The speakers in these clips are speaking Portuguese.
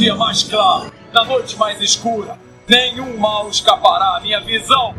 dia mais claro, na noite mais escura, nenhum mal escapará à minha visão.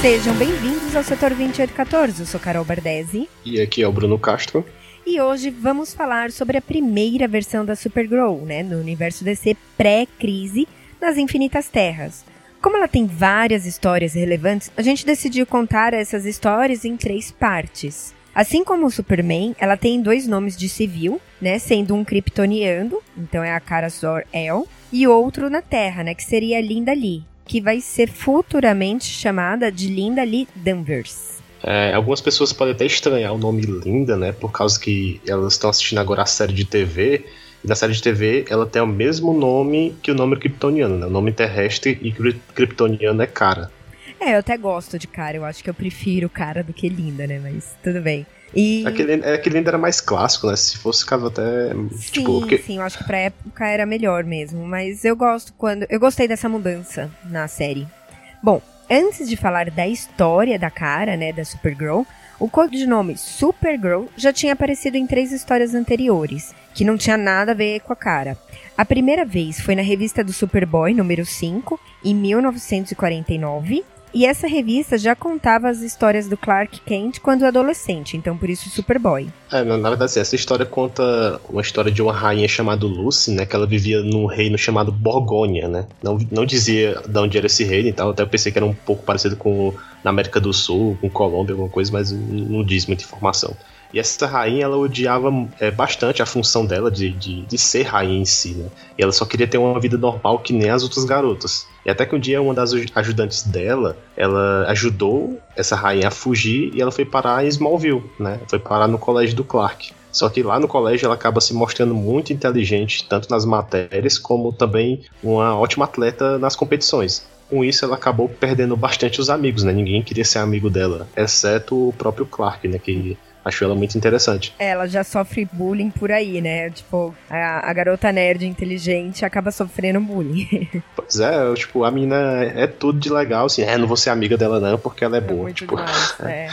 Sejam bem-vindos ao Setor 2814. Eu sou Carol Bardesi. E aqui é o Bruno Castro. E hoje vamos falar sobre a primeira versão da Supergirl, né, no universo DC pré-crise nas Infinitas Terras. Como ela tem várias histórias relevantes, a gente decidiu contar essas histórias em três partes. Assim como o Superman, ela tem dois nomes de civil, né, sendo um kryptoniano, então é a Kara Zor-El, e outro na Terra, né, que seria Linda Lee que vai ser futuramente chamada de Linda Lee Danvers. É, algumas pessoas podem até estranhar o nome Linda, né? Por causa que elas estão assistindo agora a série de TV. E na série de TV ela tem o mesmo nome que o nome kryptoniano, né? O nome terrestre e kryptoniano é cara. É, eu até gosto de cara. Eu acho que eu prefiro cara do que Linda, né? Mas tudo bem. E... Aquele, aquele ainda era mais clássico, né? Se fosse caso até. Sim, tipo, porque... sim, eu acho que pra época era melhor mesmo. Mas eu gosto quando. Eu gostei dessa mudança na série. Bom, antes de falar da história da cara, né, da Supergirl, o codinome Supergirl já tinha aparecido em três histórias anteriores, que não tinha nada a ver com a cara. A primeira vez foi na revista do Superboy, número 5, em 1949, e essa revista já contava as histórias do Clark Kent quando adolescente, então por isso Superboy. É, na verdade, assim, essa história conta uma história de uma rainha chamada Lucy, né? Que ela vivia num reino chamado Borgonha, né? Não, não dizia de onde era esse reino e tal, até eu pensei que era um pouco parecido com na América do Sul, com Colômbia, alguma coisa, mas não diz muita informação. E essa rainha, ela odiava é, bastante a função dela de, de, de, ser rainha em si, né? E ela só queria ter uma vida normal que nem as outras garotas. E até que um dia uma das ajudantes dela, ela ajudou essa rainha a fugir e ela foi parar em Smallville, né? Foi parar no colégio do Clark. Só que lá no colégio ela acaba se mostrando muito inteligente, tanto nas matérias como também uma ótima atleta nas competições com isso ela acabou perdendo bastante os amigos, né? Ninguém queria ser amigo dela, exceto o próprio Clark, né? Que Acho ela muito interessante. Ela já sofre bullying por aí, né? Tipo, a, a garota nerd inteligente acaba sofrendo bullying. Pois é, tipo, a menina é, é tudo de legal, assim, é, não vou ser amiga dela não, porque ela é, é boa. Tipo, demais, é.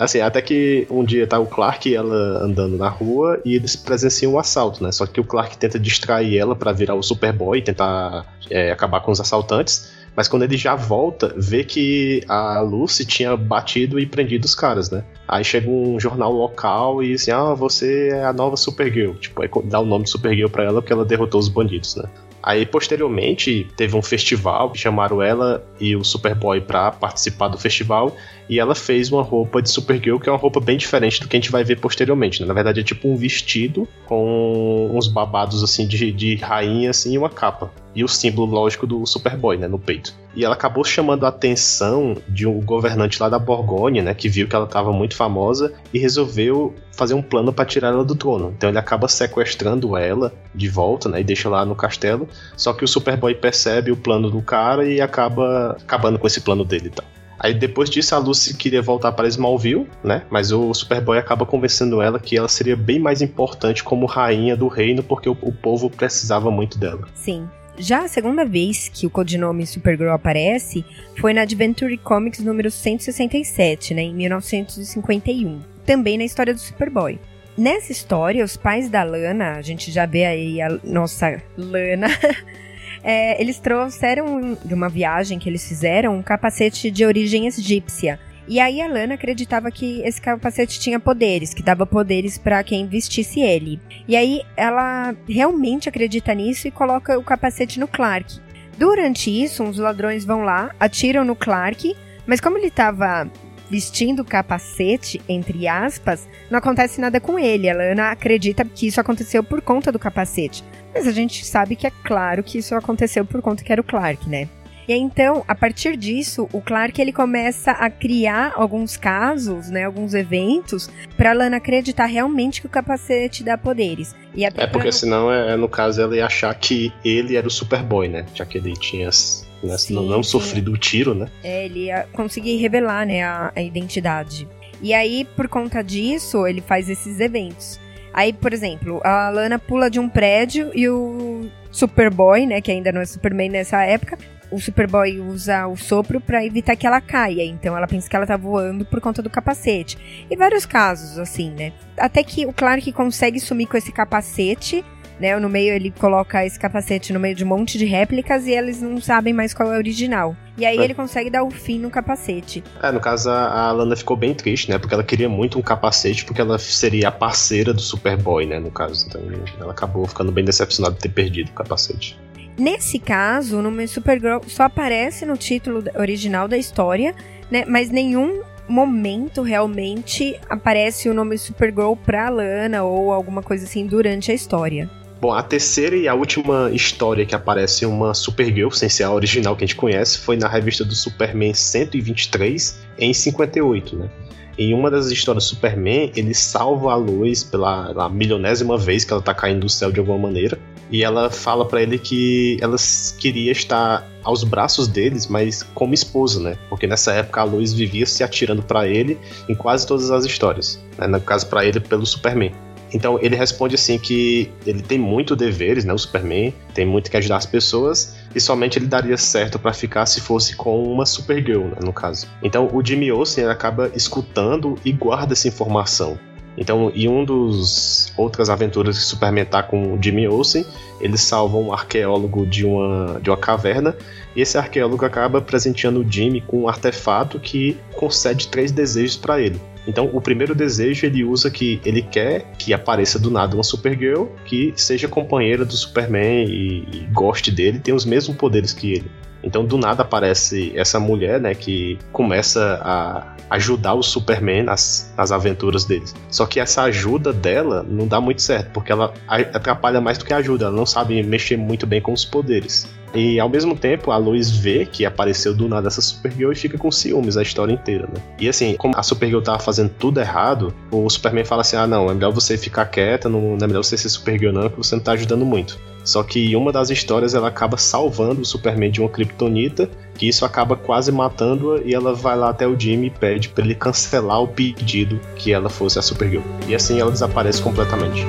Assim, até que um dia tá o Clark e ela andando na rua e eles presenciam um assalto, né? Só que o Clark tenta distrair ela para virar o Superboy e tentar é, acabar com os assaltantes. Mas quando ele já volta, vê que a Lucy tinha batido e prendido os caras, né? Aí chega um jornal local e assim: Ah, você é a nova Supergirl. Tipo, aí dá o nome de Supergirl pra ela porque ela derrotou os bandidos, né? Aí, posteriormente, teve um festival, chamaram ela e o Superboy pra participar do festival, e ela fez uma roupa de Supergirl, que é uma roupa bem diferente do que a gente vai ver posteriormente. Né? Na verdade, é tipo um vestido com uns babados, assim, de, de rainha, assim, e uma capa. E o símbolo, lógico, do Superboy, né, no peito. E ela acabou chamando a atenção de um governante lá da Borgonha, né, que viu que ela estava muito famosa e resolveu fazer um plano para tirar ela do trono. Então ele acaba sequestrando ela de volta, né, e deixa lá no castelo. Só que o Superboy percebe o plano do cara e acaba acabando com esse plano dele tal. Aí depois disso a Lucy queria voltar para Smallville, né? Mas o Superboy acaba convencendo ela que ela seria bem mais importante como rainha do reino porque o, o povo precisava muito dela. Sim. Já a segunda vez que o codinome Supergirl aparece foi na Adventure Comics número 167, né, em 1951, também na história do Superboy. Nessa história, os pais da Lana, a gente já vê aí a nossa Lana, é, eles trouxeram de uma viagem que eles fizeram um capacete de origem egípcia e aí a Lana acreditava que esse capacete tinha poderes, que dava poderes para quem vestisse ele. E aí ela realmente acredita nisso e coloca o capacete no Clark. Durante isso, uns ladrões vão lá, atiram no Clark, mas como ele estava vestindo o capacete, entre aspas, não acontece nada com ele. A Lana acredita que isso aconteceu por conta do capacete. Mas a gente sabe que é claro que isso aconteceu por conta que era o Clark, né? E então, a partir disso, o Clark ele começa a criar alguns casos, né, alguns eventos, para Lana acreditar realmente que o capacete dá poderes. E é porque senão, é, no caso, ela ia achar que ele era o Superboy, né? Já que ele tinha né, sim, não, não sofrido o tiro, né? É, ele ia conseguir revelar, né, a, a identidade. E aí, por conta disso, ele faz esses eventos. Aí, por exemplo, a Lana pula de um prédio e o Superboy, né, que ainda não é Superman nessa época, o Superboy usa o sopro para evitar que ela caia. Então ela pensa que ela tá voando por conta do capacete. E vários casos, assim, né? Até que o Clark consegue sumir com esse capacete. Né, no meio ele coloca esse capacete no meio de um monte de réplicas e eles não sabem mais qual é o original. E aí é. ele consegue dar o fim no capacete. É, no caso a, a Lana ficou bem triste, né? Porque ela queria muito um capacete porque ela seria a parceira do Superboy, né? No caso. Então ela acabou ficando bem decepcionada de ter perdido o capacete. Nesse caso, o nome Supergirl só aparece no título original da história, né? Mas nenhum momento realmente aparece o nome Supergirl pra Lana ou alguma coisa assim durante a história. Bom, a terceira e a última história que aparece uma Supergirl, sem ser a original que a gente conhece, foi na revista do Superman 123, em 58, né? Em uma das histórias do Superman, ele salva a luz pela, pela milionésima vez que ela tá caindo do céu de alguma maneira. E ela fala para ele que ela queria estar aos braços deles, mas como esposa, né? Porque nessa época a luz vivia se atirando para ele em quase todas as histórias. Né? No caso, para ele, pelo Superman. Então ele responde assim que ele tem muito deveres, né? O Superman tem muito que ajudar as pessoas e somente ele daria certo para ficar se fosse com uma Supergirl, né, no caso. Então o Jimmy Olsen acaba escutando e guarda essa informação. Então, em um dos outras aventuras que Superman tá com o Jimmy Olsen, eles salvam um arqueólogo de uma, de uma caverna e esse arqueólogo acaba presenteando o Jimmy com um artefato que concede três desejos para ele. Então, o primeiro desejo ele usa que ele quer que apareça do nada uma Supergirl que seja companheira do Superman e, e goste dele, tenha os mesmos poderes que ele. Então, do nada aparece essa mulher, né, que começa a ajudar o Superman nas, nas aventuras deles. Só que essa ajuda dela não dá muito certo, porque ela atrapalha mais do que ajuda, ela não sabe mexer muito bem com os poderes. E ao mesmo tempo, a Lois vê que apareceu do nada essa Supergirl e fica com ciúmes a história inteira, né? E assim, como a Supergirl tava fazendo tudo errado, o Superman fala assim: ah, não, é melhor você ficar quieta, não, é melhor você ser Supergirl, não, que você não tá ajudando muito. Só que uma das histórias ela acaba salvando o Superman de uma kryptonita, que isso acaba quase matando-a e ela vai lá até o Jimmy e pede para ele cancelar o pedido que ela fosse a Supergirl. E assim ela desaparece completamente.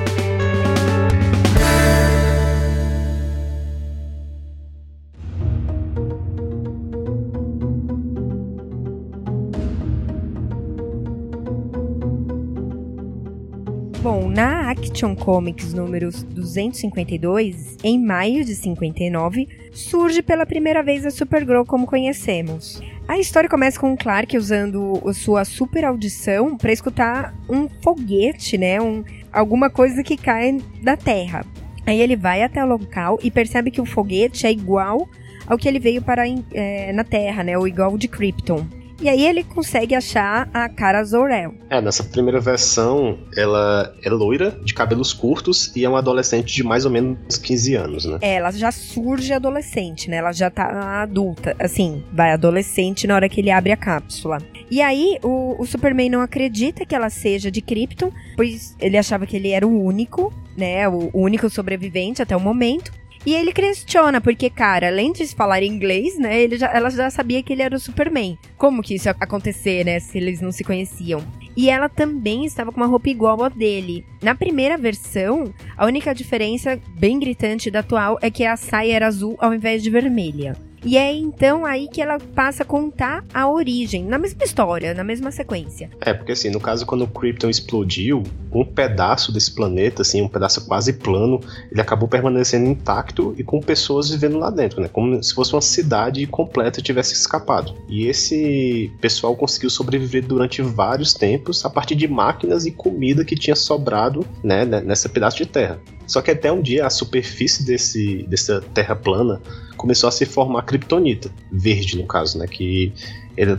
Action Comics número 252, em maio de 59, surge pela primeira vez a Supergirl como conhecemos. A história começa com o Clark usando sua super audição para escutar um foguete, né, um, alguma coisa que cai da Terra. Aí ele vai até o local e percebe que o foguete é igual ao que ele veio para é, na Terra, né, ou igual de Krypton. E aí ele consegue achar a cara Zor-El. É, nessa primeira versão, ela é loira, de cabelos curtos e é uma adolescente de mais ou menos 15 anos, né? É, ela já surge adolescente, né? Ela já tá adulta, assim, vai adolescente na hora que ele abre a cápsula. E aí, o, o Superman não acredita que ela seja de Krypton, pois ele achava que ele era o único, né? O, o único sobrevivente até o momento. E ele questiona, porque, cara, além de falar inglês, né, ele já, ela já sabia que ele era o Superman. Como que isso ia acontecer, né, se eles não se conheciam? E ela também estava com uma roupa igual a dele. Na primeira versão, a única diferença bem gritante da atual é que a saia era azul ao invés de vermelha. E é então aí que ela passa a contar a origem, na mesma história, na mesma sequência. É, porque assim, no caso, quando o Krypton explodiu, um pedaço desse planeta, assim, um pedaço quase plano, ele acabou permanecendo intacto e com pessoas vivendo lá dentro, né? Como se fosse uma cidade completa tivesse escapado. E esse pessoal conseguiu sobreviver durante vários tempos a partir de máquinas e comida que tinha sobrado, né, nessa pedaço de terra. Só que até um dia a superfície desse, dessa terra plana começou a se formar kryptonita, verde no caso, né? Que ele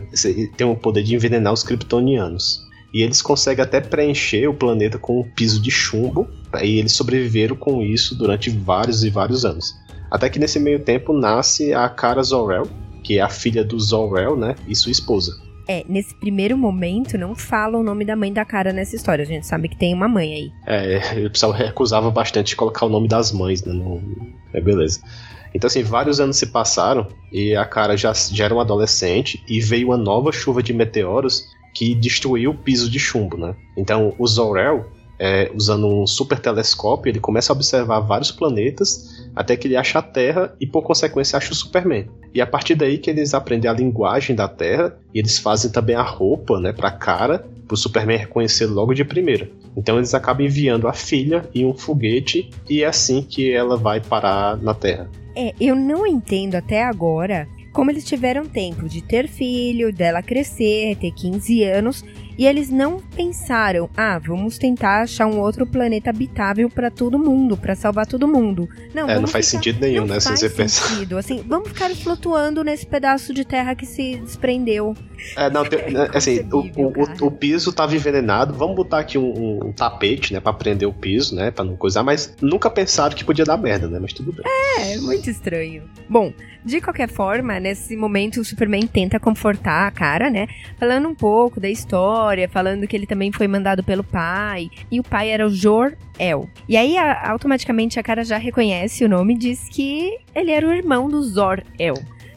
tem o poder de envenenar os kryptonianos. E eles conseguem até preencher o planeta com um piso de chumbo, e eles sobreviveram com isso durante vários e vários anos. Até que nesse meio tempo nasce a Kara Zor-El, que é a filha do Zor-El, né? E sua esposa. É, nesse primeiro momento, não fala o nome da mãe da cara nessa história. A gente sabe que tem uma mãe aí. É, o pessoal recusava bastante de colocar o nome das mães, né? No... É, beleza. Então, assim, vários anos se passaram e a cara já, já era um adolescente e veio uma nova chuva de meteoros que destruiu o piso de chumbo, né? Então, o Zor-El é, usando um super telescópio, ele começa a observar vários planetas até que ele acha a Terra e, por consequência, acha o Superman. E a partir daí que eles aprendem a linguagem da Terra e eles fazem também a roupa, né, pra cara, pro Superman reconhecer logo de primeira. Então eles acabam enviando a filha em um foguete e é assim que ela vai parar na Terra. É, eu não entendo até agora como eles tiveram tempo de ter filho, dela crescer, ter 15 anos e eles não pensaram, ah, vamos tentar achar um outro planeta habitável para todo mundo, para salvar todo mundo. Não, é, não faz ficar... sentido nenhum, não né? Faz se você sentido. Assim, vamos ficar flutuando nesse pedaço de terra que se desprendeu. É, não, tem, né, assim, o, o, o, piso tava envenenado. Vamos botar aqui um, um, tapete, né, para prender o piso, né, para não coisar. Mas nunca pensaram que podia dar merda, né? Mas tudo bem. É, muito estranho. Bom, de qualquer forma, nesse momento o Superman tenta confortar a cara, né, falando um pouco da história história, falando que ele também foi mandado pelo pai. E o pai era o Jor-El. E aí, a, automaticamente, a cara já reconhece o nome e diz que ele era o irmão do Zor-El.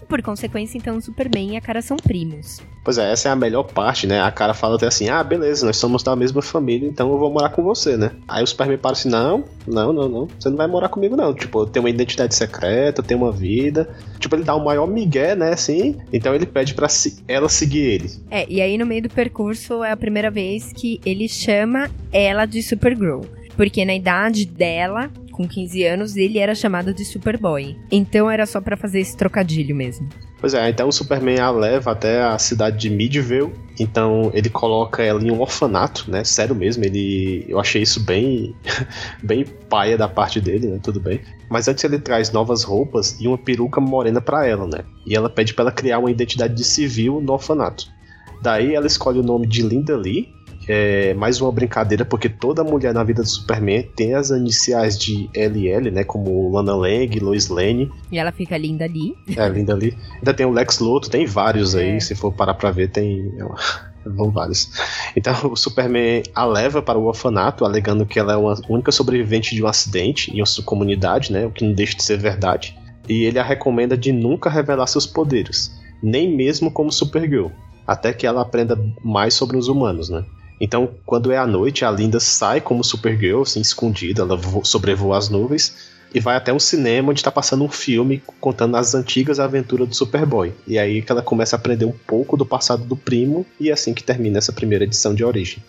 Por consequência, então, Superman e a cara são primos. Pois é, essa é a melhor parte, né? A cara fala até assim: ah, beleza, nós somos da mesma família, então eu vou morar com você, né? Aí o Superman para assim: não, não, não, não, você não vai morar comigo, não. Tipo, eu tenho uma identidade secreta, eu tenho uma vida. Tipo, ele dá o maior migué, né? Assim, então ele pede pra ela seguir ele. É, e aí no meio do percurso é a primeira vez que ele chama ela de Supergirl. Porque na idade dela, com 15 anos, ele era chamado de Superboy. Então era só para fazer esse trocadilho mesmo. Pois é, então o Superman a leva até a cidade de Midvale. Então ele coloca ela em um orfanato, né? Sério mesmo, ele. Eu achei isso bem. bem paia da parte dele, né? Tudo bem. Mas antes ele traz novas roupas e uma peruca morena para ela, né? E ela pede para ela criar uma identidade de civil no orfanato. Daí ela escolhe o nome de Linda Lee, é mais uma brincadeira, porque toda mulher na vida do Superman tem as iniciais de LL, né? Como Lana Lang, Lois Lane. E ela fica linda ali. É, linda ali. Ainda tem o Lex Luthor, tem vários é. aí, se for parar pra ver, tem. Vão vários. Então o Superman a leva para o orfanato, alegando que ela é uma única sobrevivente de um acidente em sua comunidade, né? O que não deixa de ser verdade. E ele a recomenda de nunca revelar seus poderes, nem mesmo como Supergirl, até que ela aprenda mais sobre os humanos, né? Então, quando é à noite, a Linda sai como Supergirl, assim, escondida, ela sobrevoa as nuvens e vai até um cinema onde está passando um filme contando as antigas aventuras do Superboy. E aí que ela começa a aprender um pouco do passado do primo e é assim que termina essa primeira edição de origem.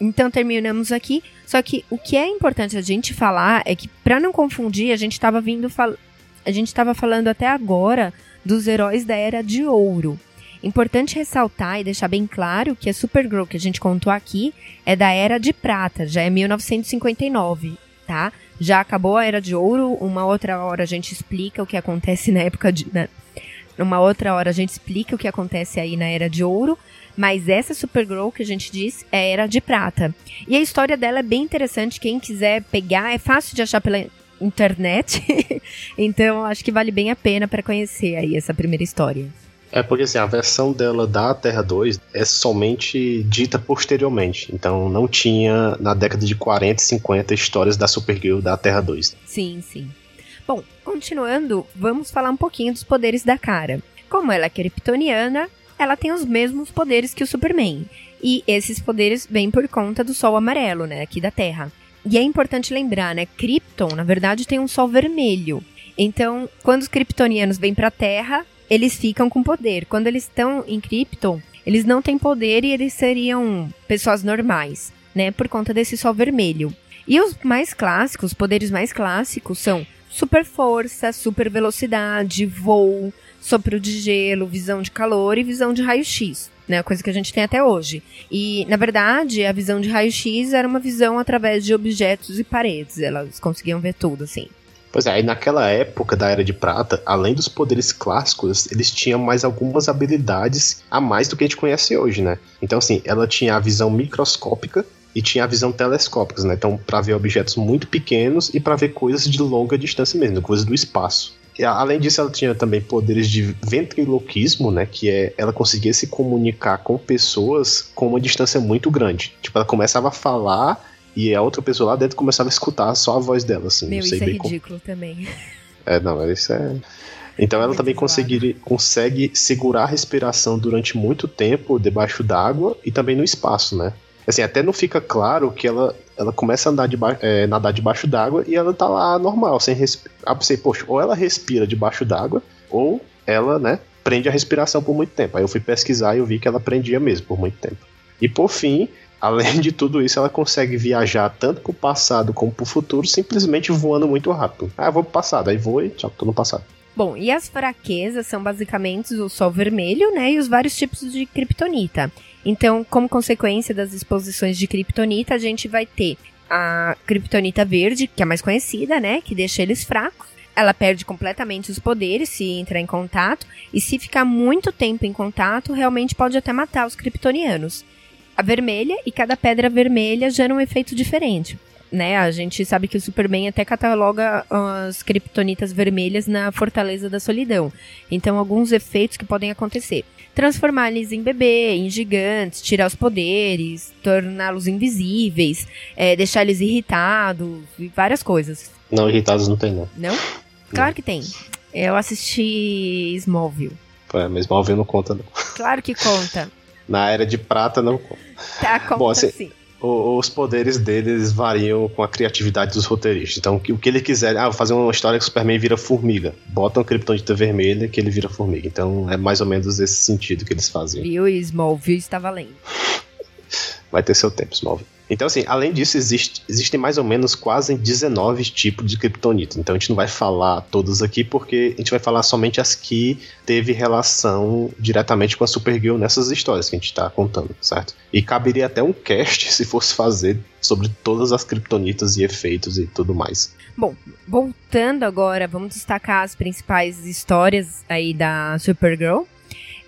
Então terminamos aqui. Só que o que é importante a gente falar é que para não confundir, a gente estava vindo fal... a gente estava falando até agora dos heróis da era de ouro. Importante ressaltar e deixar bem claro que a Supergirl que a gente contou aqui é da Era de Prata, já é 1959, tá? Já acabou a Era de Ouro, uma outra hora a gente explica o que acontece na época de... Na, uma outra hora a gente explica o que acontece aí na Era de Ouro, mas essa Supergirl que a gente diz é Era de Prata. E a história dela é bem interessante, quem quiser pegar, é fácil de achar pela internet, então acho que vale bem a pena para conhecer aí essa primeira história. É porque assim, a versão dela da Terra 2 é somente dita posteriormente. Então não tinha na década de 40 e 50 histórias da Supergirl da Terra 2. Sim, sim. Bom, continuando, vamos falar um pouquinho dos poderes da cara. Como ela é kryptoniana, ela tem os mesmos poderes que o Superman. E esses poderes vêm por conta do Sol amarelo, né, aqui da Terra. E é importante lembrar, né, Krypton, na verdade, tem um Sol vermelho. Então, quando os kryptonianos vêm para a Terra, eles ficam com poder. Quando eles estão em Krypton, eles não têm poder e eles seriam pessoas normais, né? Por conta desse sol vermelho. E os mais clássicos, os poderes mais clássicos são super força, super velocidade, voo, sopro de gelo, visão de calor e visão de raio-x, né? Coisa que a gente tem até hoje. E, na verdade, a visão de raio-x era uma visão através de objetos e paredes. Elas conseguiam ver tudo, assim. Pois é, aí naquela época da Era de Prata, além dos poderes clássicos, eles tinham mais algumas habilidades a mais do que a gente conhece hoje, né? Então, assim, ela tinha a visão microscópica e tinha a visão telescópica, né? Então, para ver objetos muito pequenos e para ver coisas de longa distância mesmo, coisas do espaço. E, além disso, ela tinha também poderes de ventriloquismo, né? Que é ela conseguia se comunicar com pessoas com uma distância muito grande. Tipo, ela começava a falar e a outra pessoa lá dentro começava a escutar só a voz dela, assim. Meu, não sei isso é ridículo como... também. É, não, isso é. Então ela também consegue, consegue segurar a respiração durante muito tempo debaixo d'água e também no espaço, né? Assim, até não fica claro que ela, ela começa a andar de é, nadar debaixo d'água e ela tá lá normal, sem respirar. Ah, poxa, ou ela respira debaixo d'água, ou ela, né, prende a respiração por muito tempo. Aí eu fui pesquisar e eu vi que ela prendia mesmo por muito tempo. E por fim, além de tudo isso, ela consegue viajar tanto pro passado como pro futuro, simplesmente voando muito rápido. Ah, eu vou pro passado, aí vou e tchau, tô no passado. Bom, e as fraquezas são basicamente o Sol vermelho, né, e os vários tipos de kryptonita. Então, como consequência das exposições de kryptonita, a gente vai ter a kryptonita verde, que é a mais conhecida, né, que deixa eles fracos. Ela perde completamente os poderes se entrar em contato, e se ficar muito tempo em contato, realmente pode até matar os kryptonianos. A vermelha e cada pedra vermelha gera um efeito diferente né? A gente sabe que o Superman até cataloga as kryptonitas vermelhas na Fortaleza da Solidão. Então, alguns efeitos que podem acontecer. Transformar eles em bebê, em gigantes, tirar os poderes, torná-los invisíveis, é, deixar eles irritados e várias coisas. Não, irritados não tem, não. Não? Claro que tem. Eu assisti Smallville. É, mas Smallville não conta, não. Claro que conta. Na Era de Prata não conta. Tá, conta Bom, assim, sim os poderes deles variam com a criatividade dos roteiristas. Então, o que ele quiser, ah, vou fazer uma história que o Superman vira formiga. Bota um Kryptonita vermelha que ele vira formiga. Então, é mais ou menos esse sentido que eles fazem. Viu? E Smallville está valendo. Vai ter seu tempo, Smallville. Então, assim, além disso, existe, existem mais ou menos quase 19 tipos de kryptonita. Então, a gente não vai falar todos aqui, porque a gente vai falar somente as que teve relação diretamente com a Supergirl nessas histórias que a gente está contando, certo? E caberia até um cast se fosse fazer sobre todas as kryptonitas e efeitos e tudo mais. Bom, voltando agora, vamos destacar as principais histórias aí da Supergirl.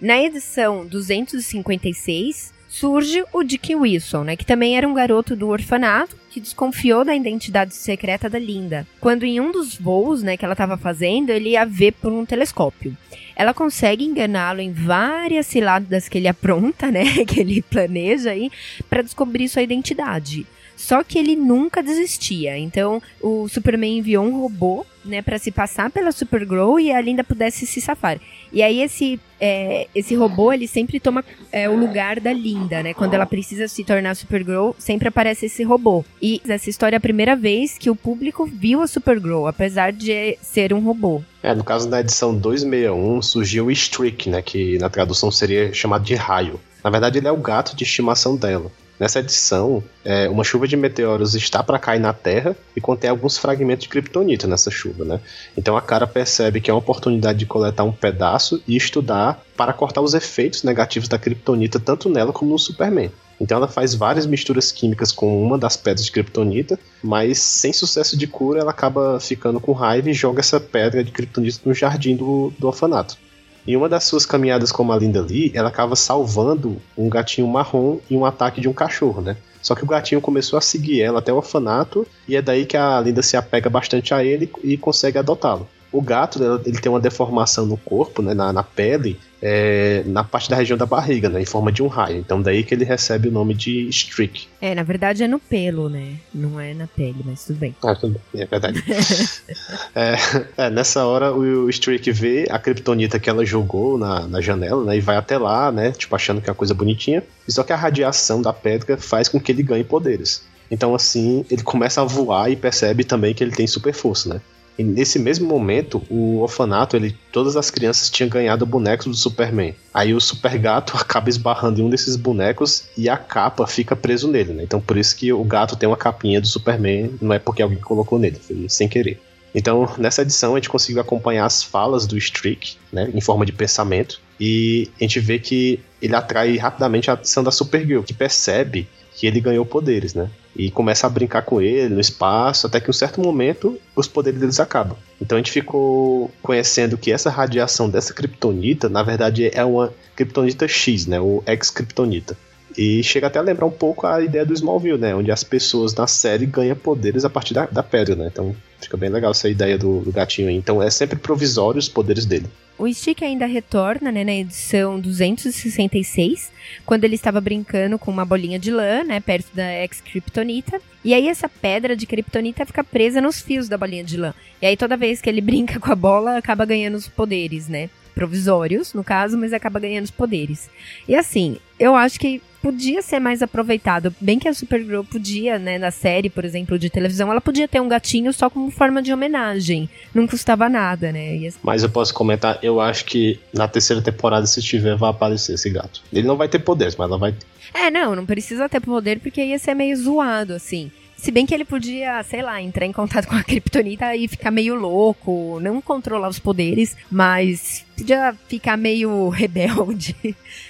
Na edição 256, surge o Dick Wilson, né, que também era um garoto do orfanato que desconfiou da identidade secreta da Linda. Quando em um dos voos, né, que ela estava fazendo, ele ia ver por um telescópio. Ela consegue enganá-lo em várias ciladas que ele apronta, né, que ele planeja aí, para descobrir sua identidade. Só que ele nunca desistia. Então, o Superman enviou um robô, né, para se passar pela Supergirl e a Linda pudesse se safar. E aí esse é, esse robô, ele sempre toma é, o lugar da Linda, né? Quando ela precisa se tornar Supergirl, sempre aparece esse robô. E essa história é a primeira vez que o público viu a Supergirl, apesar de ser um robô. É, no caso da edição 261 surgiu o Streak, né? Que na tradução seria chamado de raio. Na verdade, ele é o gato de estimação dela. Nessa edição, é, uma chuva de meteoros está para cair na Terra e contém alguns fragmentos de kryptonita nessa chuva, né? Então a cara percebe que é uma oportunidade de coletar um pedaço e estudar para cortar os efeitos negativos da kryptonita tanto nela como no Superman. Então ela faz várias misturas químicas com uma das pedras de kryptonita, mas sem sucesso de cura ela acaba ficando com raiva e joga essa pedra de kryptonita no jardim do, do orfanato. Em uma das suas caminhadas como a Linda Lee, ela acaba salvando um gatinho marrom em um ataque de um cachorro, né? Só que o gatinho começou a seguir ela até o orfanato e é daí que a Linda se apega bastante a ele e consegue adotá-lo. O gato, ele tem uma deformação no corpo, né, na, na pele, é, na parte da região da barriga, né, em forma de um raio. Então daí que ele recebe o nome de Streak. É, na verdade é no pelo, né? Não é na pele, mas tudo bem. Ah, tudo bem, é verdade. é, é, nessa hora o, o Streak vê a kryptonita que ela jogou na, na janela, né, e vai até lá, né, tipo achando que é uma coisa bonitinha. Só que a radiação da pedra faz com que ele ganhe poderes. Então, assim, ele começa a voar e percebe também que ele tem super força, né? E nesse mesmo momento, o orfanato, ele, todas as crianças tinham ganhado bonecos do Superman. Aí o Super Gato acaba esbarrando em um desses bonecos e a capa fica preso nele, né? Então por isso que o gato tem uma capinha do Superman, não é porque alguém colocou nele, foi sem querer. Então, nessa edição, a gente conseguiu acompanhar as falas do Streak, né, em forma de pensamento, e a gente vê que ele atrai rapidamente a atenção da Supergirl, que percebe que ele ganhou poderes, né? E começa a brincar com ele no espaço, até que em um certo momento os poderes deles acabam. Então a gente ficou conhecendo que essa radiação dessa kryptonita, na verdade, é uma kryptonita X, né? O ex-kryptonita. E chega até a lembrar um pouco a ideia do Smallville, né? Onde as pessoas na série ganham poderes a partir da, da pedra, né? Então fica bem legal essa ideia do, do gatinho aí. Então é sempre provisório os poderes dele. O Stick ainda retorna né, na edição 266, quando ele estava brincando com uma bolinha de lã, né, perto da ex-kryptonita. E aí essa pedra de kryptonita fica presa nos fios da bolinha de lã. E aí toda vez que ele brinca com a bola, acaba ganhando os poderes, né? Provisórios, no caso, mas acaba ganhando os poderes. E assim, eu acho que podia ser mais aproveitado. Bem que a Supergirl podia, né, na série, por exemplo, de televisão, ela podia ter um gatinho só como forma de homenagem. Não custava nada, né? Assim... Mas eu posso comentar, eu acho que na terceira temporada, se tiver, vai aparecer esse gato. Ele não vai ter poderes, mas ela vai. É, não, não precisa ter poder porque ia ser meio zoado, assim. Se bem que ele podia, sei lá, entrar em contato com a Kryptonita e ficar meio louco, não controlar os poderes, mas podia ficar meio rebelde,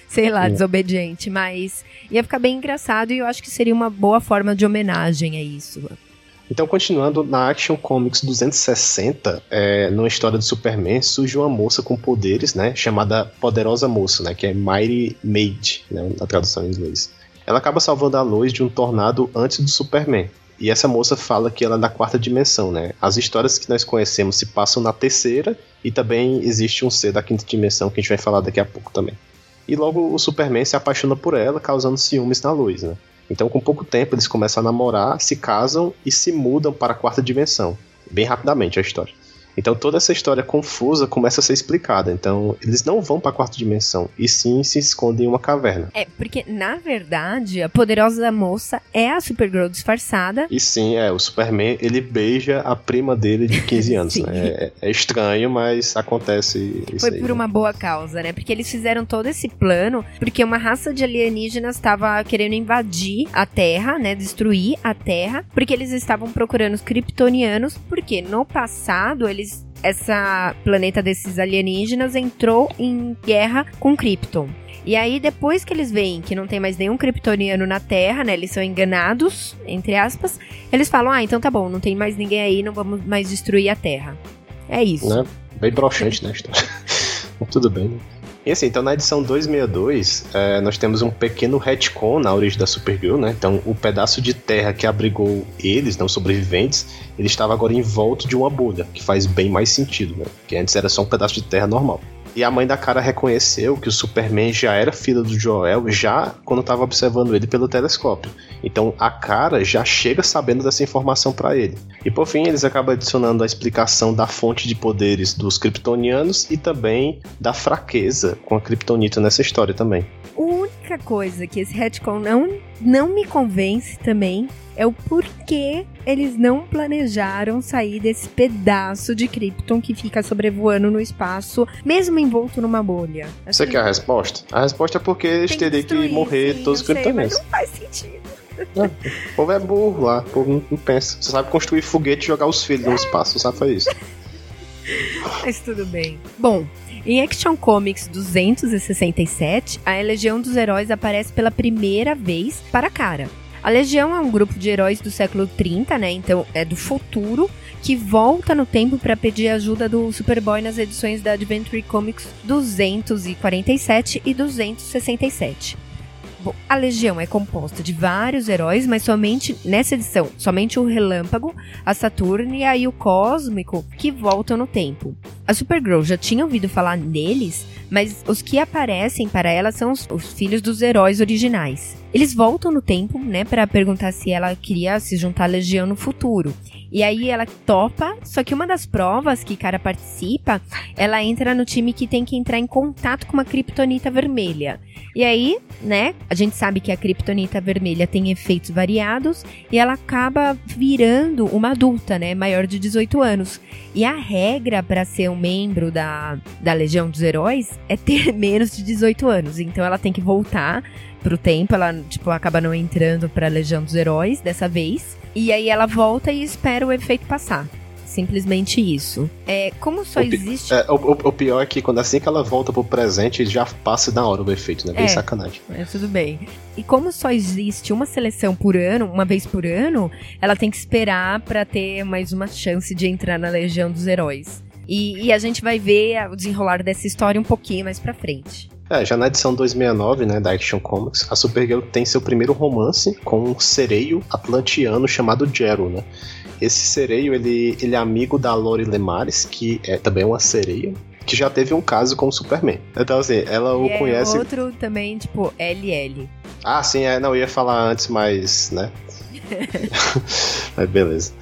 sei lá, desobediente, mas ia ficar bem engraçado e eu acho que seria uma boa forma de homenagem a isso. Então, continuando, na Action Comics 260, é, numa história do Superman, surge uma moça com poderes, né, chamada Poderosa Moça, né, que é Mighty Maid, né, na tradução em inglês. Ela acaba salvando a Lois de um tornado antes do Superman. E essa moça fala que ela é da quarta dimensão, né? As histórias que nós conhecemos se passam na terceira e também existe um ser da quinta dimensão que a gente vai falar daqui a pouco também. E logo o Superman se apaixona por ela, causando ciúmes na luz, né? Então, com pouco tempo, eles começam a namorar, se casam e se mudam para a quarta dimensão. Bem rapidamente a história. Então toda essa história confusa começa a ser explicada. Então eles não vão para a quarta dimensão e sim se escondem em uma caverna. É, porque na verdade a poderosa moça é a Supergirl disfarçada. E sim, é, o Superman ele beija a prima dele de 15 anos. né? é, é, estranho, mas acontece isso. Foi aí, por né? uma boa causa, né? Porque eles fizeram todo esse plano porque uma raça de alienígenas estava querendo invadir a Terra, né? Destruir a Terra, porque eles estavam procurando os kryptonianos, porque no passado eles eles essa planeta desses alienígenas entrou em guerra com Krypton. E aí, depois que eles veem que não tem mais nenhum kryptoniano na Terra, né? Eles são enganados, entre aspas. Eles falam: ah, então tá bom, não tem mais ninguém aí, não vamos mais destruir a Terra. É isso. Né? Bem broxante, né? Tudo bem, né? E assim, então na edição 262, é, nós temos um pequeno retcon na origem da Supergirl, né? Então o pedaço de terra que abrigou eles, não sobreviventes, ele estava agora em volta de uma bolha, que faz bem mais sentido, né? Porque antes era só um pedaço de terra normal. E a mãe da cara reconheceu que o Superman já era filho do Joel já quando estava observando ele pelo telescópio. Então a cara já chega sabendo dessa informação para ele. E por fim, eles acabam adicionando a explicação da fonte de poderes dos kryptonianos e também da fraqueza com a kryptonita nessa história também. A única coisa que esse retcon não, não me convence também é o porquê eles não planejaram sair desse pedaço de Krypton que fica sobrevoando no espaço, mesmo envolto numa bolha. Assim, Você quer a resposta? A resposta é porque eles teriam que, morrer sim, todos os kryptonianos. Não faz sentido. É, o povo é burro lá, o povo não, não pensa. Você sabe construir foguete e jogar os filhos no espaço, sabe fazer isso. Mas tudo bem. Bom, em Action Comics 267, a Legião dos Heróis aparece pela primeira vez para a cara. A Legião é um grupo de heróis do século 30, né? Então é do futuro que volta no tempo para pedir ajuda do Superboy nas edições da Adventure Comics 247 e 267. Bom, a Legião é composta de vários heróis, mas somente nessa edição, somente o Relâmpago, a Saturnia e o Cósmico que voltam no tempo. A Supergirl já tinha ouvido falar neles, mas os que aparecem para ela são os, os filhos dos heróis originais. Eles voltam no tempo, né, para perguntar se ela queria se juntar à Legião no futuro. E aí ela topa, só que uma das provas que cara participa, ela entra no time que tem que entrar em contato com uma kryptonita vermelha. E aí, né, a gente sabe que a kryptonita vermelha tem efeitos variados e ela acaba virando uma adulta, né, maior de 18 anos. E a regra para ser um membro da, da Legião dos Heróis é ter menos de 18 anos. Então ela tem que voltar pro tempo, ela tipo acaba não entrando para a Legião dos Heróis dessa vez. E aí ela volta e espera o efeito passar. Simplesmente isso. É, como só o existe. É, o, o, pior é que quando assim que ela volta pro presente, já passa na hora o efeito, né? Bem é, sacanagem. É, tudo bem. E como só existe uma seleção por ano, uma vez por ano, ela tem que esperar para ter mais uma chance de entrar na Legião dos Heróis. E, e, a gente vai ver o desenrolar dessa história um pouquinho mais pra frente. É, já na edição 269, né, da Action Comics, a Supergirl tem seu primeiro romance com um sereio atlantiano chamado Jero, né? Esse sereio, ele, ele é amigo da Lori Lemares, que é também uma sereia, que já teve um caso com o Superman. Então, assim, ela o é conhece. outro também, tipo, LL. Ah, sim, é, não, eu ia falar antes, mas, né? Aí beleza.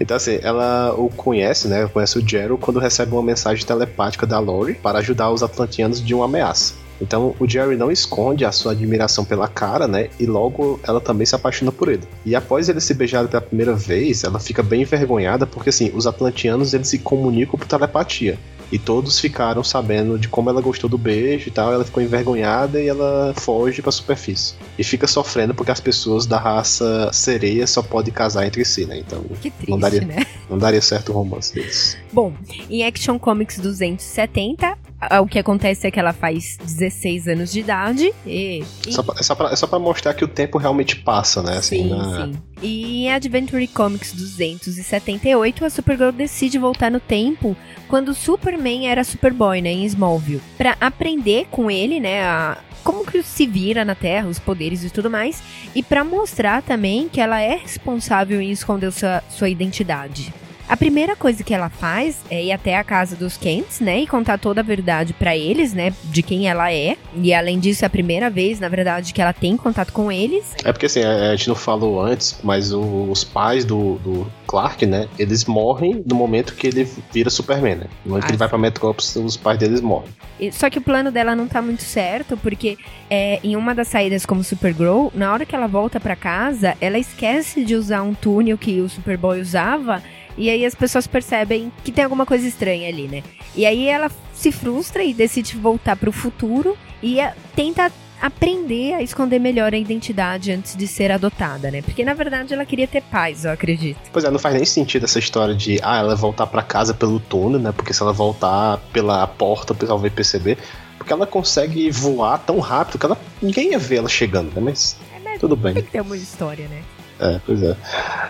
Então assim, ela o conhece, né? Conhece o Jero quando recebe uma mensagem telepática da Lori para ajudar os atlantianos de uma ameaça. Então o Jerry não esconde a sua admiração pela cara, né? E logo ela também se apaixona por ele. E após ele se beijar pela primeira vez, ela fica bem envergonhada porque assim, os atlantianos eles se comunicam por telepatia. E todos ficaram sabendo de como ela gostou do beijo e tal. Ela ficou envergonhada e ela foge pra superfície. E fica sofrendo porque as pessoas da raça sereia só podem casar entre si, né? Então triste, não, daria, né? não daria certo o romance deles. Bom, em Action Comics 270, o que acontece é que ela faz 16 anos de idade e. e... Só pra, é, só pra, é só pra mostrar que o tempo realmente passa, né? Assim, sim, na... sim. E em Adventure Comics 278, a Supergirl decide voltar no tempo quando o Superman era Superboy, né, em Smallville, para aprender com ele, né, a, como que se vira na Terra, os poderes e tudo mais, e para mostrar também que ela é responsável em esconder sua, sua identidade. A primeira coisa que ela faz é ir até a casa dos Kents, né, e contar toda a verdade para eles, né, de quem ela é. E além disso, é a primeira vez, na verdade, que ela tem contato com eles. É porque assim, a gente não falou antes, mas os pais do, do Clark, né, eles morrem no momento que ele vira Superman, né? No momento ah, que ele vai pra Metrópolis, os pais deles morrem. Só que o plano dela não tá muito certo, porque é, em uma das saídas como Supergirl, na hora que ela volta para casa, ela esquece de usar um túnel que o Superboy usava e aí as pessoas percebem que tem alguma coisa estranha ali, né? E aí ela se frustra e decide voltar para o futuro e tenta aprender a esconder melhor a identidade antes de ser adotada, né? Porque na verdade ela queria ter paz, eu acredito. Pois é, não faz nem sentido essa história de ah, ela voltar para casa pelo túnel, né? Porque se ela voltar pela porta, o pessoal vai perceber. Porque ela consegue voar tão rápido que ela ninguém ia ver ela chegando, né? Mas, é, mas tudo bem. Tem que ter uma história, né? É, pois é.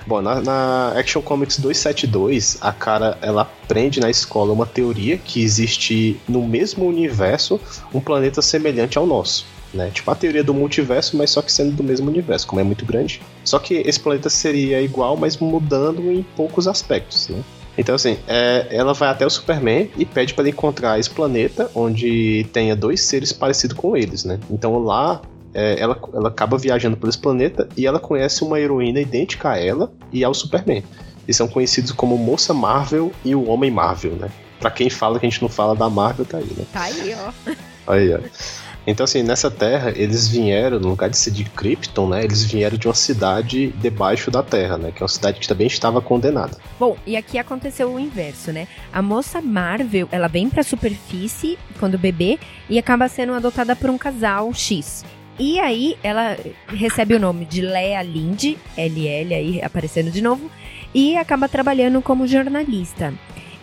Bom, na, na, Action Comics 272, a cara ela aprende na escola uma teoria que existe no mesmo universo um planeta semelhante ao nosso. Né? Tipo a teoria do multiverso, mas só que sendo do mesmo universo, como é muito grande. Só que esse planeta seria igual, mas mudando em poucos aspectos, né? Então, assim, é, ela vai até o Superman e pede para ele encontrar esse planeta onde tenha dois seres parecidos com eles, né? Então lá é, ela, ela acaba viajando por esse planeta e ela conhece uma heroína idêntica a ela e ao Superman. E são conhecidos como Moça Marvel e o Homem Marvel, né? Pra quem fala que a gente não fala da Marvel, tá aí, né? Tá aí, ó. Aí, ó. Então, assim, nessa Terra, eles vieram, no lugar de ser de Krypton, né? Eles vieram de uma cidade debaixo da Terra, né? Que é uma cidade que também estava condenada. Bom, e aqui aconteceu o inverso, né? A moça Marvel, ela vem pra superfície quando bebê e acaba sendo adotada por um casal X. E aí ela recebe o nome de Lea Lind, LL aí aparecendo de novo, e acaba trabalhando como jornalista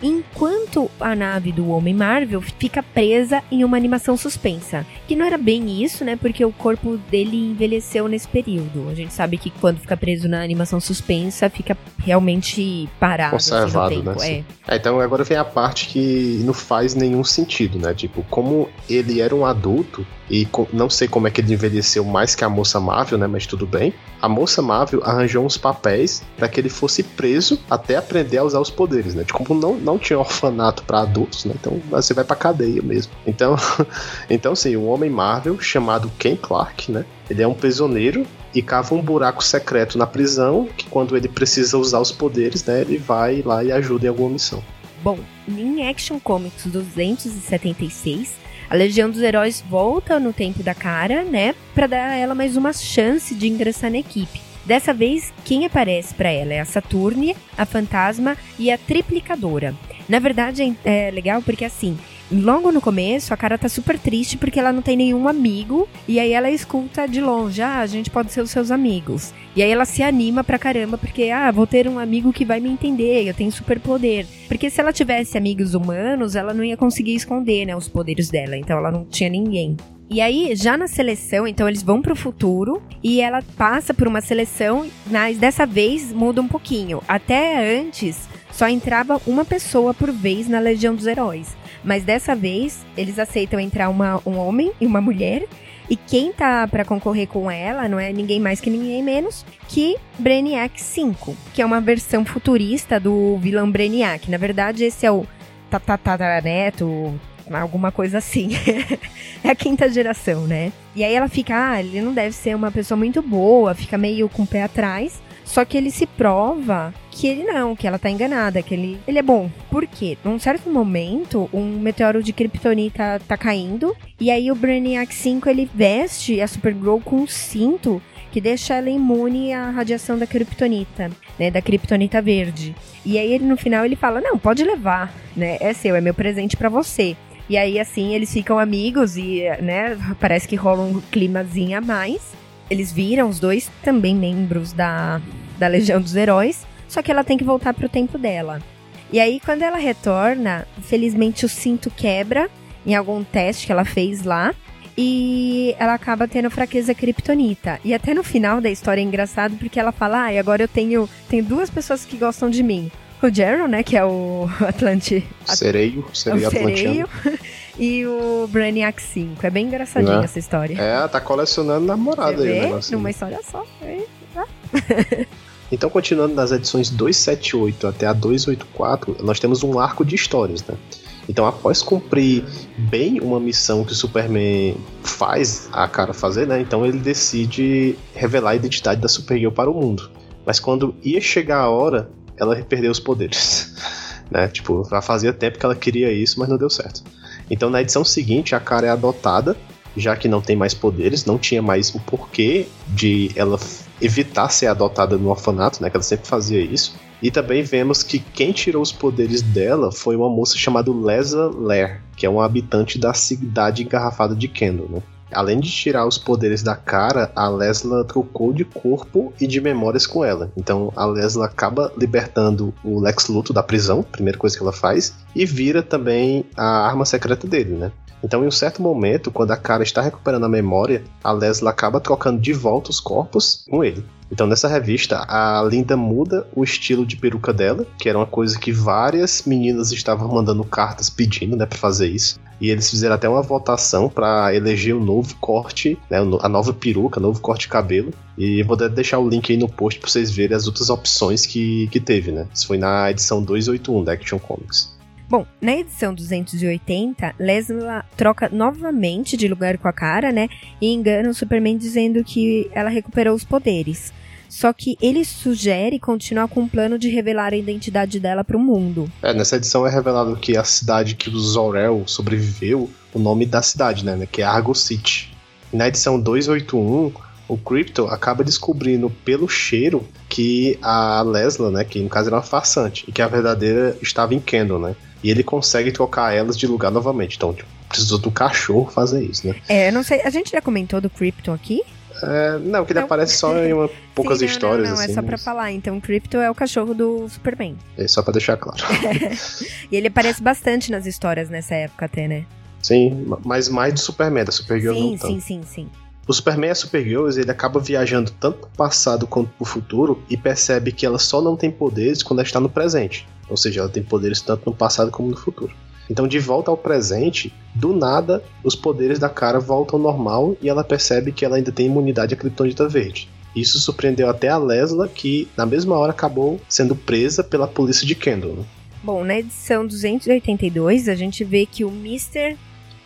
enquanto a nave do Homem Marvel fica presa em uma animação suspensa. Que não era bem isso, né? Porque o corpo dele envelheceu nesse período. A gente sabe que quando fica preso na animação suspensa, fica realmente parado. Conservado, assim, né? É. é. Então agora vem a parte que não faz nenhum sentido, né? Tipo, como ele era um adulto, e não sei como é que ele envelheceu mais que a moça Marvel, né? Mas tudo bem. A moça Marvel arranjou uns papéis para que ele fosse preso até aprender a usar os poderes, né? Como não, não tinha orfanato para adultos, né? Então você vai pra cadeia mesmo. Então, então sim, o Homem Marvel, chamado Ken Clark, né? Ele é um prisioneiro e cava um buraco secreto na prisão que quando ele precisa usar os poderes, né? Ele vai lá e ajuda em alguma missão. Bom, em Action Comics 276, a Legião dos Heróis volta no tempo da cara, né, para dar a ela mais uma chance de ingressar na equipe. Dessa vez, quem aparece para ela é a Saturnia, a Fantasma e a Triplicadora. Na verdade, é legal porque assim, logo no começo, a cara tá super triste porque ela não tem nenhum amigo. E aí ela escuta de longe: ah, a gente pode ser os seus amigos. E aí ela se anima pra caramba porque, ah, vou ter um amigo que vai me entender, eu tenho super poder. Porque se ela tivesse amigos humanos, ela não ia conseguir esconder, né, os poderes dela. Então ela não tinha ninguém. E aí, já na seleção, então eles vão pro futuro e ela passa por uma seleção, mas dessa vez muda um pouquinho. Até antes, só entrava uma pessoa por vez na Legião dos Heróis. Mas dessa vez, eles aceitam entrar uma, um homem e uma mulher. E quem tá para concorrer com ela não é ninguém mais que ninguém menos que Brainiac 5, que é uma versão futurista do vilão Brainiac. Na verdade, esse é o tataraneto, alguma coisa assim. é a quinta geração, né? E aí ela fica, ah, ele não deve ser uma pessoa muito boa, fica meio com o pé atrás. Só que ele se prova que ele não, que ela tá enganada, que ele, ele é bom. Por quê? Num certo momento, um meteoro de Kryptonita tá caindo, e aí o Brainiac 5 ele veste a Supergirl com um cinto que deixa ela imune à radiação da Kryptonita, né, da Kryptonita verde. E aí ele no final ele fala: "Não, pode levar, né? É seu, é meu presente para você". E aí assim eles ficam amigos e, né, parece que rola um climazinho a mais. Eles viram os dois também membros da da Legião dos Heróis, só que ela tem que voltar pro tempo dela. E aí quando ela retorna, felizmente o cinto quebra em algum teste que ela fez lá e ela acaba tendo fraqueza kryptonita. E até no final da história é engraçado porque ela fala: "Ah, agora eu tenho tenho duas pessoas que gostam de mim. O Gerald, né, que é o Atlante Sereio, sereio, é sereio e o Brainiac 5. É bem engraçadinha é. essa história. É, tá colecionando namorada aí o negócio. Numa história só. É. Então, continuando nas edições 278 até a 284, nós temos um arco de histórias, né? Então, após cumprir bem uma missão que o Superman faz a cara fazer, né? Então ele decide revelar a identidade da Supergirl para o mundo. Mas quando ia chegar a hora, ela perdeu os poderes. né? Tipo, já fazia tempo que ela queria isso, mas não deu certo. Então, na edição seguinte, a cara é adotada, já que não tem mais poderes, não tinha mais o porquê de ela evitar ser adotada no orfanato, né? Que ela sempre fazia isso. E também vemos que quem tirou os poderes dela foi uma moça chamada Lesa Lair, que é uma habitante da cidade engarrafada de Kendall, né? Além de tirar os poderes da cara, a Lesla trocou de corpo e de memórias com ela. Então a Lesla acaba libertando o Lex Luthor da prisão, primeira coisa que ela faz, e vira também a arma secreta dele, né? Então, em um certo momento, quando a cara está recuperando a memória, a Lesla acaba trocando de volta os corpos com ele. Então, nessa revista, a Linda muda o estilo de peruca dela, que era uma coisa que várias meninas estavam mandando cartas pedindo, né, para fazer isso. E eles fizeram até uma votação para eleger o novo corte, né, a nova peruca, novo corte de cabelo. E vou deixar o link aí no post para vocês verem as outras opções que, que teve, né? Isso foi na edição 281 da Action Comics. Bom, na edição 280, Lesla troca novamente de lugar com a cara, né? E engana o Superman dizendo que ela recuperou os poderes. Só que ele sugere continuar com o plano de revelar a identidade dela para o mundo. É, nessa edição é revelado que a cidade que o Zor-El sobreviveu, o nome da cidade, né, que é Argo City. E na edição 281, o Crypto acaba descobrindo pelo cheiro que a Lesla, né, que no caso era uma farsante, e que a verdadeira estava em Kendall, né? E ele consegue trocar elas de lugar novamente. Então, tipo, precisou do cachorro fazer isso, né? É, não sei, a gente já comentou do Crypto aqui? É, não, que ele não. aparece só em uma, poucas Sim, não, histórias. Não, não, assim, é só pra falar. Então, Crypto é o cachorro do Superman. É só pra deixar claro. e ele aparece bastante nas histórias nessa época, até, né? Sim, mas mais do Superman, da Supergirl sim, não tanto. Sim, sim, sim. O Superman e a Supergirl, ele acaba viajando tanto pro passado quanto pro futuro e percebe que ela só não tem poderes quando ela está no presente. Ou seja, ela tem poderes tanto no passado como no futuro. Então, de volta ao presente, do nada, os poderes da cara voltam ao normal e ela percebe que ela ainda tem imunidade à Kryptonita Verde. Isso surpreendeu até a Lesla, que na mesma hora acabou sendo presa pela polícia de Kendall. Né? Bom, na edição 282, a gente vê que o Mr.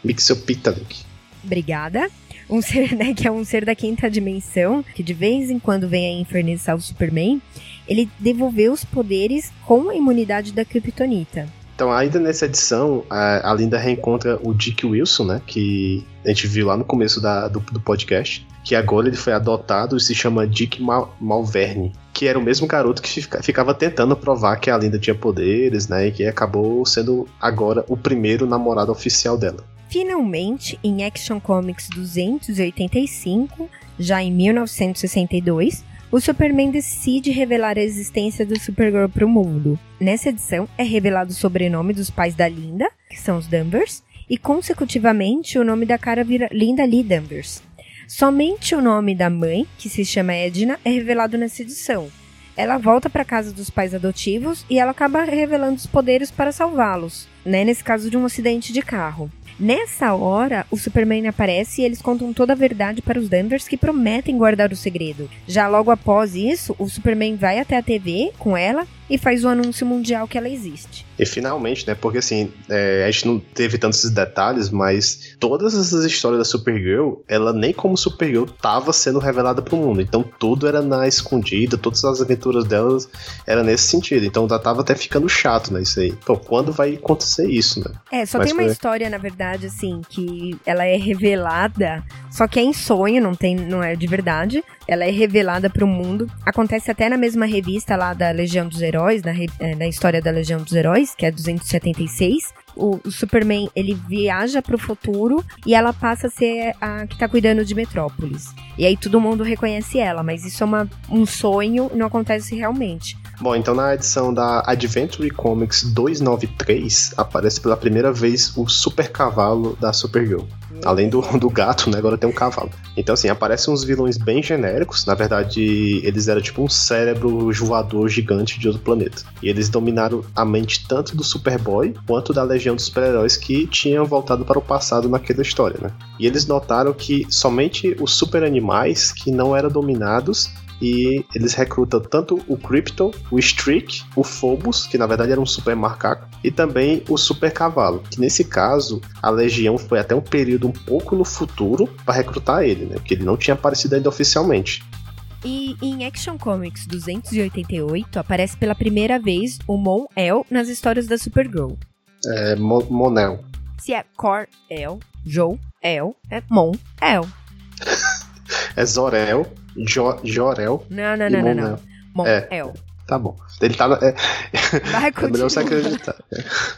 Mixopitalik. Obrigada. Um ser, né, que é um ser da quinta dimensão, que de vez em quando vem a infernizar o Superman, ele devolveu os poderes com a imunidade da Kryptonita. Então, ainda nessa edição, a, Linda reencontra o Dick Wilson, né? Que a gente viu lá no começo da, do, do podcast. Que agora ele foi adotado e se chama Dick Mal, Malverne. Que era o mesmo garoto que fica, ficava tentando provar que a Linda tinha poderes, né? E que acabou sendo agora o primeiro namorado oficial dela. Finalmente, em Action Comics 285, já em 1962, o Superman decide revelar a existência do Supergirl para o mundo. Nessa edição, é revelado o sobrenome dos pais da Linda, que são os Danvers, e consecutivamente o nome da cara vira Linda Lee Danvers. Somente o nome da mãe, que se chama Edna, é revelado nessa edição. Ela volta para casa dos pais adotivos e ela acaba revelando os poderes para salvá-los, né, nesse caso de um acidente de carro. Nessa hora, o Superman aparece e eles contam toda a verdade para os Danvers que prometem guardar o segredo. Já logo após isso, o Superman vai até a TV com ela e faz o anúncio mundial que ela existe. E finalmente, né? Porque assim, é, a gente não teve tantos detalhes, mas todas essas histórias da Supergirl, ela nem como Supergirl tava sendo revelada pro mundo. Então tudo era na escondida, todas as aventuras delas era nesse sentido. Então já tava até ficando chato, né? Isso aí. Pô, quando vai acontecer isso, né? É, só mas tem uma foi... história, na verdade, assim, que ela é revelada, só que é em sonho, não tem, não é de verdade. Ela é revelada pro mundo. Acontece até na mesma revista lá da Legião dos Heróis, na, é, na história da Legião dos Heróis que é 276. O, o Superman, ele viaja pro futuro e ela passa a ser a que tá cuidando de Metrópolis. E aí todo mundo reconhece ela, mas isso é uma, um sonho e não acontece realmente. Bom, então na edição da Adventure Comics 293 aparece pela primeira vez o super cavalo da Supergirl. Além do, do gato, né? Agora tem um cavalo. Então, assim, aparecem uns vilões bem genéricos. Na verdade, eles eram tipo um cérebro voador gigante de outro planeta. E eles dominaram a mente tanto do Superboy quanto da Legião dos Super-Heróis que tinham voltado para o passado naquela história, né? E eles notaram que somente os super animais que não eram dominados e eles recrutam tanto o Crypto, o Streak, o Phobos, que na verdade era um super macaco, e também o super cavalo, que nesse caso a legião foi até um período um pouco no futuro para recrutar ele, né? Porque ele não tinha aparecido ainda oficialmente. E em Action Comics 288 aparece pela primeira vez o Mon El nas histórias da Supergirl. É, Mon Monel. Se é Cor El, Joe El, é Mon El. é Zorel, jo, Jorel. Não, não, não, não, não. Mon é. Tá bom. Ele tá. É, Vai é melhor você acreditar.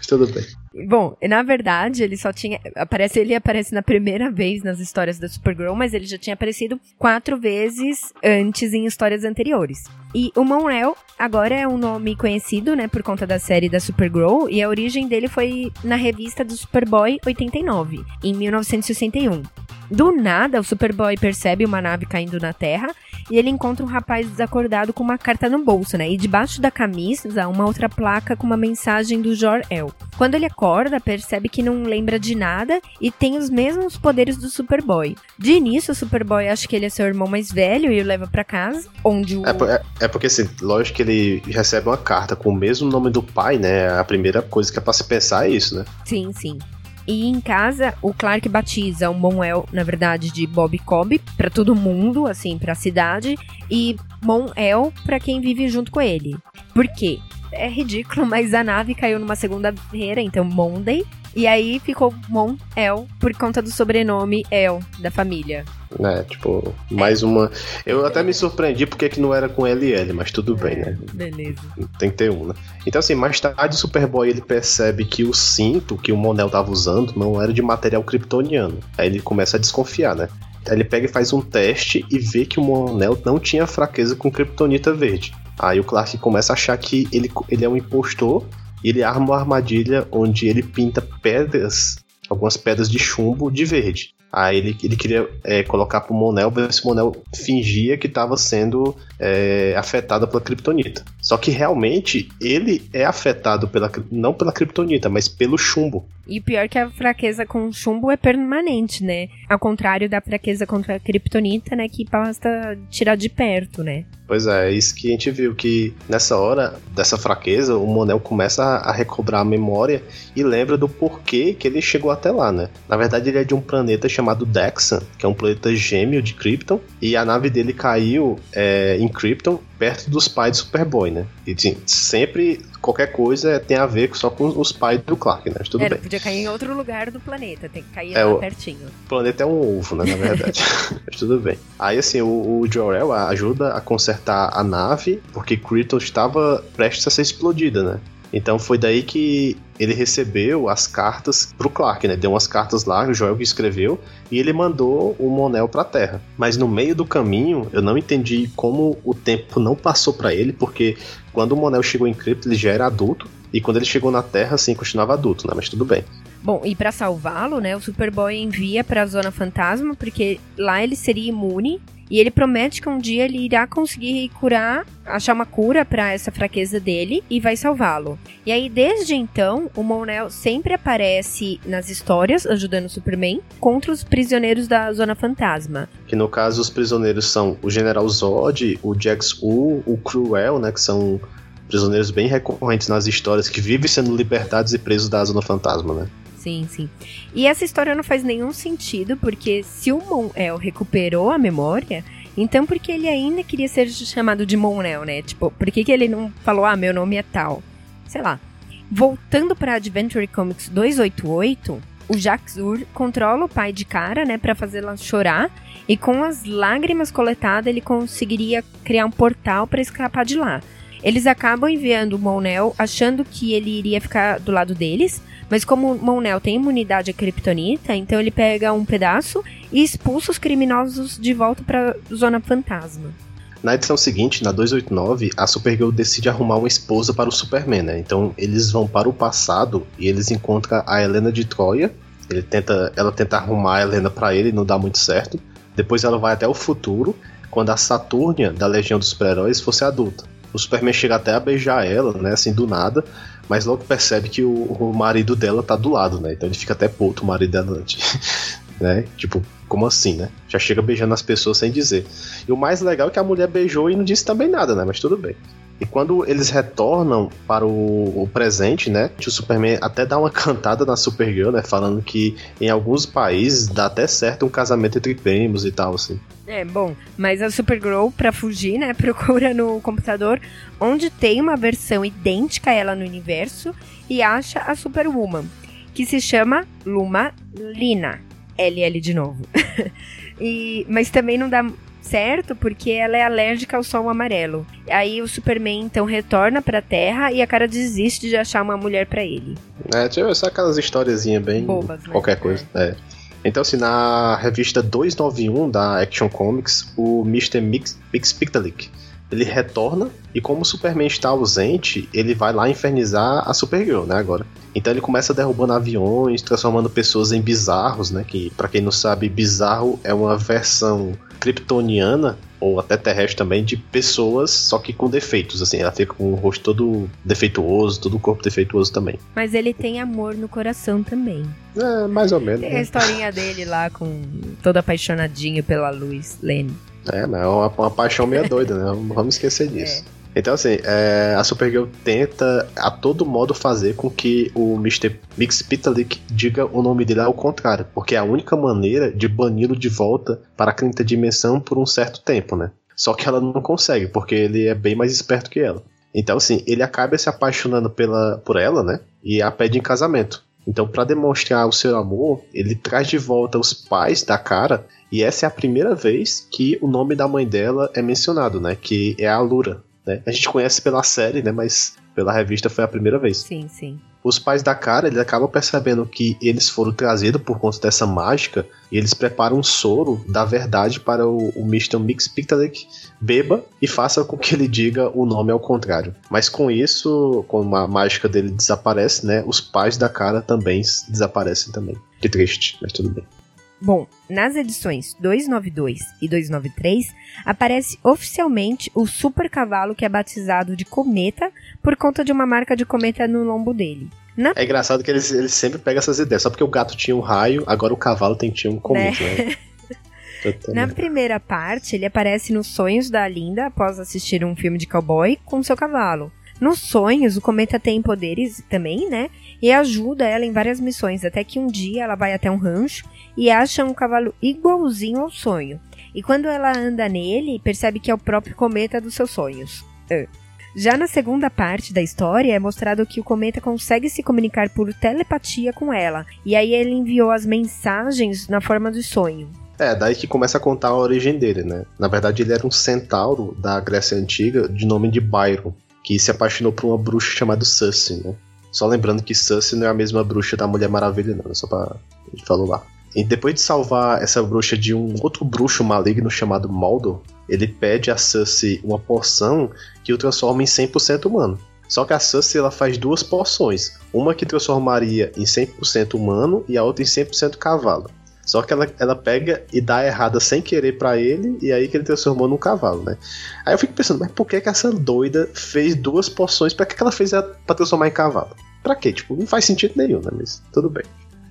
Tudo bem. Bom, na verdade, ele só tinha. Aparece, ele aparece na primeira vez nas histórias da Supergirl, mas ele já tinha aparecido quatro vezes antes em histórias anteriores. E o Monel agora é um nome conhecido, né, por conta da série da Supergirl, e a origem dele foi na revista do Superboy 89, em 1961. Do nada, o Superboy percebe uma nave caindo na Terra e ele encontra um rapaz desacordado com uma carta no bolso, né? E debaixo da camisa, uma outra placa com uma mensagem do Jor-El. Quando ele acorda, percebe que não lembra de nada e tem os mesmos poderes do Superboy. De início, o Superboy acha que ele é seu irmão mais velho e o leva para casa, onde o... É, é, é, porque, assim, lógico que ele recebe uma carta com o mesmo nome do pai, né? A primeira coisa que é pra se pensar é isso, né? Sim, sim. E em casa, o Clark batiza o Monel, na verdade, de Bob Cobb para todo mundo, assim, para a cidade, e Monel para quem vive junto com ele. Por quê? É ridículo, mas a nave caiu numa segunda-feira, então Monday, e aí ficou Mon El por conta do sobrenome El da família. É, tipo, mais uma. Eu até me surpreendi porque que não era com LL, mas tudo bem, né? Beleza. Tem que ter um, né? Então, assim, mais tarde o Superboy ele percebe que o cinto que o Monel tava usando não era de material kryptoniano. Aí ele começa a desconfiar, né? Ele pega e faz um teste e vê que o Monel não tinha fraqueza com kryptonita verde. Aí o Clark começa a achar que ele, ele é um impostor ele arma uma armadilha onde ele pinta pedras, algumas pedras de chumbo de verde. Aí ele, ele queria é, colocar pro Monel, ver se o Monel fingia que estava sendo é, afetado pela Kryptonita. Só que realmente ele é afetado pela não pela Kryptonita, mas pelo chumbo. E pior que a fraqueza com chumbo é permanente, né? Ao contrário da fraqueza contra a Kryptonita, né? Que basta tirar de perto, né? Pois é, é isso que a gente viu, que nessa hora dessa fraqueza, o Monel começa a recobrar a memória e lembra do porquê que ele chegou até lá, né? Na verdade, ele é de um planeta chamado Dexan, que é um planeta gêmeo de Krypton, e a nave dele caiu é, em Krypton perto dos pais do Superboy, né? E assim, sempre qualquer coisa tem a ver só com os pais do Clark, né? Mas tudo é, bem. Podia cair em outro lugar do planeta, tem que cair é, lá o, pertinho. O planeta é um ovo, né? Na verdade. Mas tudo bem. Aí assim, o, o Jor-El ajuda a consertar a nave, porque Krypton estava prestes a ser explodida, né? Então foi daí que ele recebeu as cartas pro Clark, né? Deu umas cartas lá, o Joel que escreveu, e ele mandou o Monel pra Terra. Mas no meio do caminho, eu não entendi como o tempo não passou para ele, porque quando o Monel chegou em Krypton, ele já era adulto, e quando ele chegou na Terra, assim, continuava adulto, né? Mas tudo bem. Bom, e para salvá-lo, né, o Superboy envia para a Zona Fantasma, porque lá ele seria imune e ele promete que um dia ele irá conseguir curar, achar uma cura para essa fraqueza dele e vai salvá-lo. E aí, desde então, o Monel sempre aparece nas histórias ajudando o Superman contra os prisioneiros da Zona Fantasma. Que no caso, os prisioneiros são o General Zod, o Jax U, o Cruel, né? Que são prisioneiros bem recorrentes nas histórias que vivem sendo libertados e presos da Zona Fantasma, né? Sim, sim. E essa história não faz nenhum sentido, porque se o Mon-El recuperou a memória, então por que ele ainda queria ser chamado de Mon-El, né? Tipo, por que, que ele não falou, ah, meu nome é tal? Sei lá. Voltando para Adventure Comics 288, o Ur controla o pai de cara, né, para fazê-la chorar, e com as lágrimas coletadas ele conseguiria criar um portal para escapar de lá. Eles acabam enviando o Monel achando que ele iria ficar do lado deles, mas como o Monel tem imunidade à kryptonita, então ele pega um pedaço e expulsa os criminosos de volta para zona fantasma. Na edição seguinte, na 289, a Supergirl decide arrumar uma esposa para o Superman, né? Então eles vão para o passado e eles encontram a Helena de Troia. Ele tenta, ela tenta arrumar a Helena para ele, não dá muito certo. Depois ela vai até o futuro, quando a Saturnia da Legião dos Super-Heróis fosse adulta. O Superman chega até a beijar ela, né, assim do nada, mas logo percebe que o, o marido dela tá do lado, né? Então ele fica até puto, o marido dela né? Tipo, como assim, né? Já chega beijando as pessoas sem dizer. E o mais legal é que a mulher beijou e não disse também nada, né? Mas tudo bem. E quando eles retornam para o, o, presente, né? O Superman até dá uma cantada na Supergirl, né? Falando que em alguns países dá até certo um casamento entre primos e tal, assim. É, bom, mas a Supergirl, pra fugir, né? Procura no computador onde tem uma versão idêntica a ela no universo e acha a Superwoman, que se chama Luma Lina. LL de novo. e, mas também não dá certo porque ela é alérgica ao sol amarelo. Aí o Superman então retorna pra Terra e a cara desiste de achar uma mulher para ele. É, tipo, só aquelas historiazinhas bem Bobas, né? qualquer coisa. É. é. Então, assim, na revista 291 da Action Comics, o Mr. Mix, Mix Pictalic, ele retorna e como o Superman está ausente, ele vai lá infernizar a Supergirl, né, agora. Então ele começa derrubando aviões, transformando pessoas em bizarros, né? Que para quem não sabe, bizarro é uma versão kryptoniana ou até terrestre também de pessoas, só que com defeitos, assim, ela fica com o rosto todo defeituoso, todo o corpo defeituoso também. Mas ele tem amor no coração também. É, mais ou menos. Tem né? a historinha dele lá com todo apaixonadinho pela Luz Lane. É, mas é uma, uma paixão meio doida, né? Vamos esquecer disso. É. Então, assim, é, a Supergirl tenta a todo modo fazer com que o Mr. Mix Pitalik diga o nome dele ao contrário, porque é a única maneira de bani-lo de volta para a quinta dimensão por um certo tempo, né? Só que ela não consegue, porque ele é bem mais esperto que ela. Então, assim, ele acaba se apaixonando pela, por ela, né? E a pede em casamento. Então, para demonstrar o seu amor, ele traz de volta os pais da cara, e essa é a primeira vez que o nome da mãe dela é mencionado, né? Que é a Lura. Né? A gente conhece pela série, né? Mas pela revista foi a primeira vez. Sim, sim. Os pais da cara, eles acabam percebendo que eles foram trazidos por conta dessa mágica e eles preparam um soro da verdade para o, o Mr. Mix Pictalic beba e faça com que ele diga o nome ao contrário. Mas com isso, como a mágica dele desaparece, né? Os pais da cara também desaparecem também. Que triste, mas tudo bem. Bom, nas edições 292 e 293 aparece oficialmente o super cavalo que é batizado de Cometa por conta de uma marca de cometa no lombo dele. Na... É engraçado que eles, eles sempre pegam essas ideias. Só porque o gato tinha um raio, agora o cavalo tem, tinha um cometa, né? né? Na primeira parte, ele aparece nos sonhos da Linda após assistir um filme de cowboy com seu cavalo. Nos sonhos, o cometa tem poderes também, né? E ajuda ela em várias missões, até que um dia ela vai até um rancho e acha um cavalo igualzinho ao sonho. E quando ela anda nele, percebe que é o próprio cometa dos seus sonhos. Uh. Já na segunda parte da história, é mostrado que o cometa consegue se comunicar por telepatia com ela, e aí ele enviou as mensagens na forma de sonho. É, daí que começa a contar a origem dele, né? Na verdade, ele era um centauro da Grécia Antiga de nome de Byron que se apaixonou por uma bruxa chamada Sussy, né? Só lembrando que Sussy não é a mesma bruxa da Mulher Maravilha, não, só pra. Gente falou lá. E depois de salvar essa bruxa de um outro bruxo maligno chamado Maldor, ele pede a Sussy uma poção que o transforma em 100% humano. Só que a Sussy ela faz duas poções, uma que transformaria em 100% humano e a outra em 100% cavalo. Só que ela, ela pega e dá errada sem querer para ele, e aí que ele transformou num cavalo, né? Aí eu fico pensando, mas por que, que essa doida fez duas poções? Pra que, que ela fez pra transformar em cavalo? Pra quê? Tipo, não faz sentido nenhum, né? Mas tudo bem.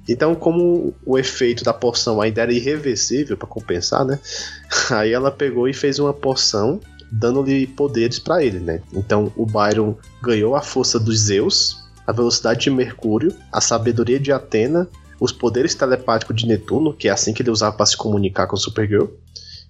Então, como o efeito da poção ainda era irreversível para compensar, né? Aí ela pegou e fez uma poção dando-lhe poderes para ele, né? Então o Byron ganhou a força dos Zeus, a velocidade de Mercúrio, a sabedoria de Atena, os poderes telepáticos de Netuno, que é assim que ele usava para se comunicar com Supergirl,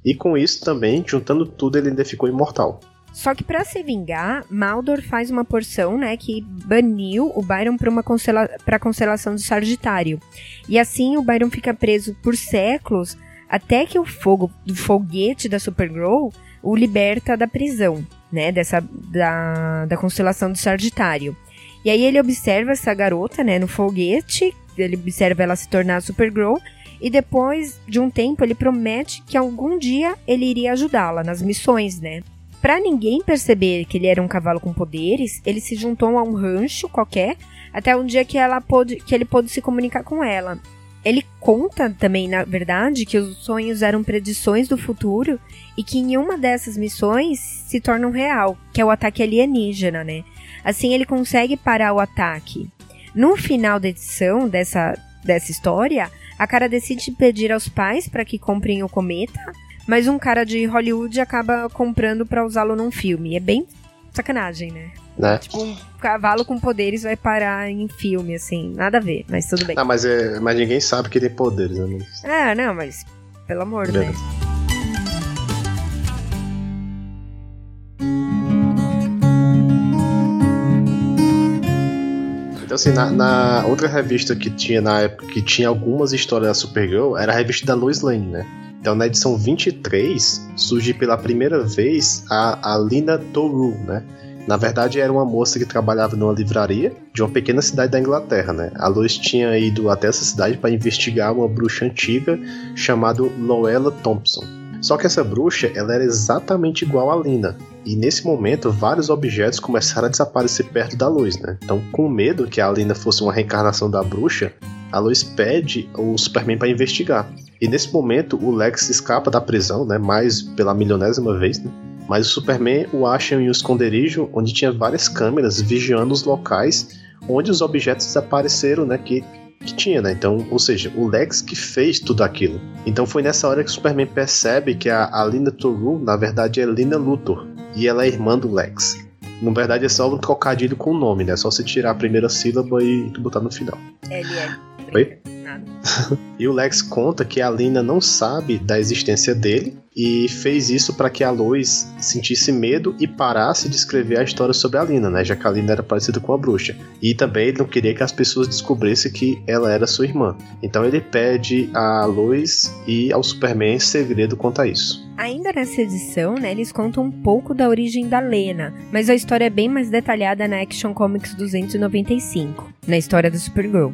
e com isso também, juntando tudo, ele ainda ficou imortal. Só que para se vingar, Maldor faz uma porção, né, que baniu o Byron para uma constela pra constelação de Sagitário. E assim o Byron fica preso por séculos até que o fogo do foguete da Supergirl o liberta da prisão, né, dessa da, da constelação de Sagitário. E aí ele observa essa garota, né, no foguete, ele observa ela se tornar Supergirl e depois de um tempo ele promete que algum dia ele iria ajudá-la nas missões, né? Para ninguém perceber que ele era um cavalo com poderes, ele se juntou a um rancho qualquer até um dia que ela pôde, que ele pôde se comunicar com ela. Ele conta também, na verdade, que os sonhos eram predições do futuro e que em uma dessas missões se tornam real, que é o ataque alienígena, né? Assim ele consegue parar o ataque. No final da edição dessa, dessa história, a cara decide pedir aos pais para que comprem o cometa mas um cara de Hollywood acaba comprando para usá-lo num filme. É bem sacanagem, né? né? Tipo, um cavalo com poderes vai parar em filme, assim. Nada a ver, mas tudo bem. Ah, mas, é, mas ninguém sabe que tem poderes, né? É, não, mas pelo amor de Deus. Então, assim, na, na, outra revista que tinha na época, que tinha algumas histórias da Supergirl, era a revista da Lois Lane, né? Então, na edição 23, surge pela primeira vez a, a Lina Toru, né? Na verdade, era uma moça que trabalhava numa livraria de uma pequena cidade da Inglaterra, né? A Lois tinha ido até essa cidade para investigar uma bruxa antiga chamada Loella Thompson. Só que essa bruxa, ela era exatamente igual a Lina. E nesse momento, vários objetos começaram a desaparecer perto da luz, né? Então, com medo que a Lina fosse uma reencarnação da bruxa, a Lois pede o Superman para investigar. E nesse momento o Lex escapa da prisão, né? Mais pela milionésima vez, né? Mas o Superman o acha em um esconderijo onde tinha várias câmeras vigiando os locais onde os objetos desapareceram, né? Que, que tinha, né? Então, ou seja, o Lex que fez tudo aquilo. Então foi nessa hora que o Superman percebe que a, a Lina Toru, na verdade, é Lina Luthor. E ela é irmã do Lex. Na verdade é só um trocadilho com o nome, né? É só você tirar a primeira sílaba e botar no final. Oi? Nada. e o Lex conta que a Lina não sabe da existência dele e fez isso para que a Lois sentisse medo e parasse de escrever a história sobre a Lina, né? Já que a Lina era parecida com a bruxa. E também ele não queria que as pessoas descobrissem que ela era sua irmã. Então ele pede a Lois e ao Superman segredo quanto a isso. Ainda nessa edição, né, eles contam um pouco da origem da Lena, mas a história é bem mais detalhada na Action Comics 295, na história da Supergirl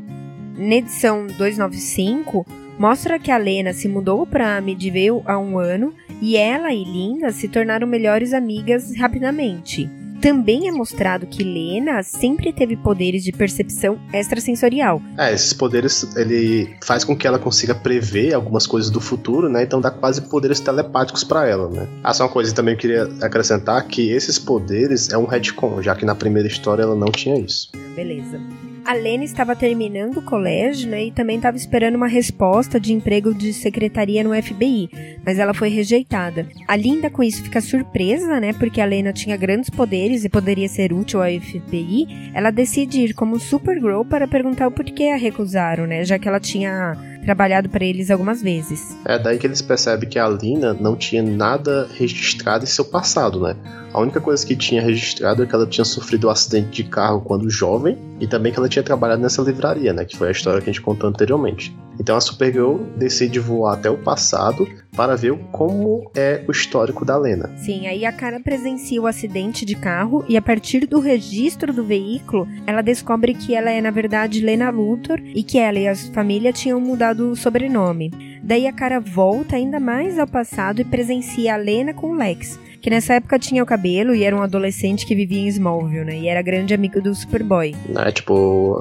na edição 295, mostra que a Lena se mudou para Midvale há um ano e ela e Linda se tornaram melhores amigas rapidamente. Também é mostrado que Lena sempre teve poderes de percepção extrasensorial. É, esses poderes ele faz com que ela consiga prever algumas coisas do futuro, né? Então dá quase poderes telepáticos para ela, né? Ah, só uma coisa também eu queria acrescentar que esses poderes é um retcon, já que na primeira história ela não tinha isso. Beleza. A Lene estava terminando o colégio, né, e também estava esperando uma resposta de emprego de secretaria no FBI, mas ela foi rejeitada. A Linda com isso fica surpresa, né, porque a Lena tinha grandes poderes e poderia ser útil ao FBI. Ela decide ir como Supergirl para perguntar o porquê a recusaram, né, já que ela tinha trabalhado para eles algumas vezes. É daí que eles percebem que a Lina não tinha nada registrado em seu passado, né? A única coisa que tinha registrado é que ela tinha sofrido um acidente de carro quando jovem e também que ela tinha trabalhado nessa livraria, né? Que foi a história que a gente contou anteriormente. Então a Supergirl decide voar até o passado para ver como é o histórico da Lena. Sim, aí a cara presencia o acidente de carro e a partir do registro do veículo, ela descobre que ela é na verdade Lena Luthor e que ela e a família tinham mudado o sobrenome. Daí a cara volta ainda mais ao passado e presencia a Lena com Lex, que nessa época tinha o cabelo e era um adolescente que vivia em Smallville, né? E era grande amigo do Superboy. É, tipo,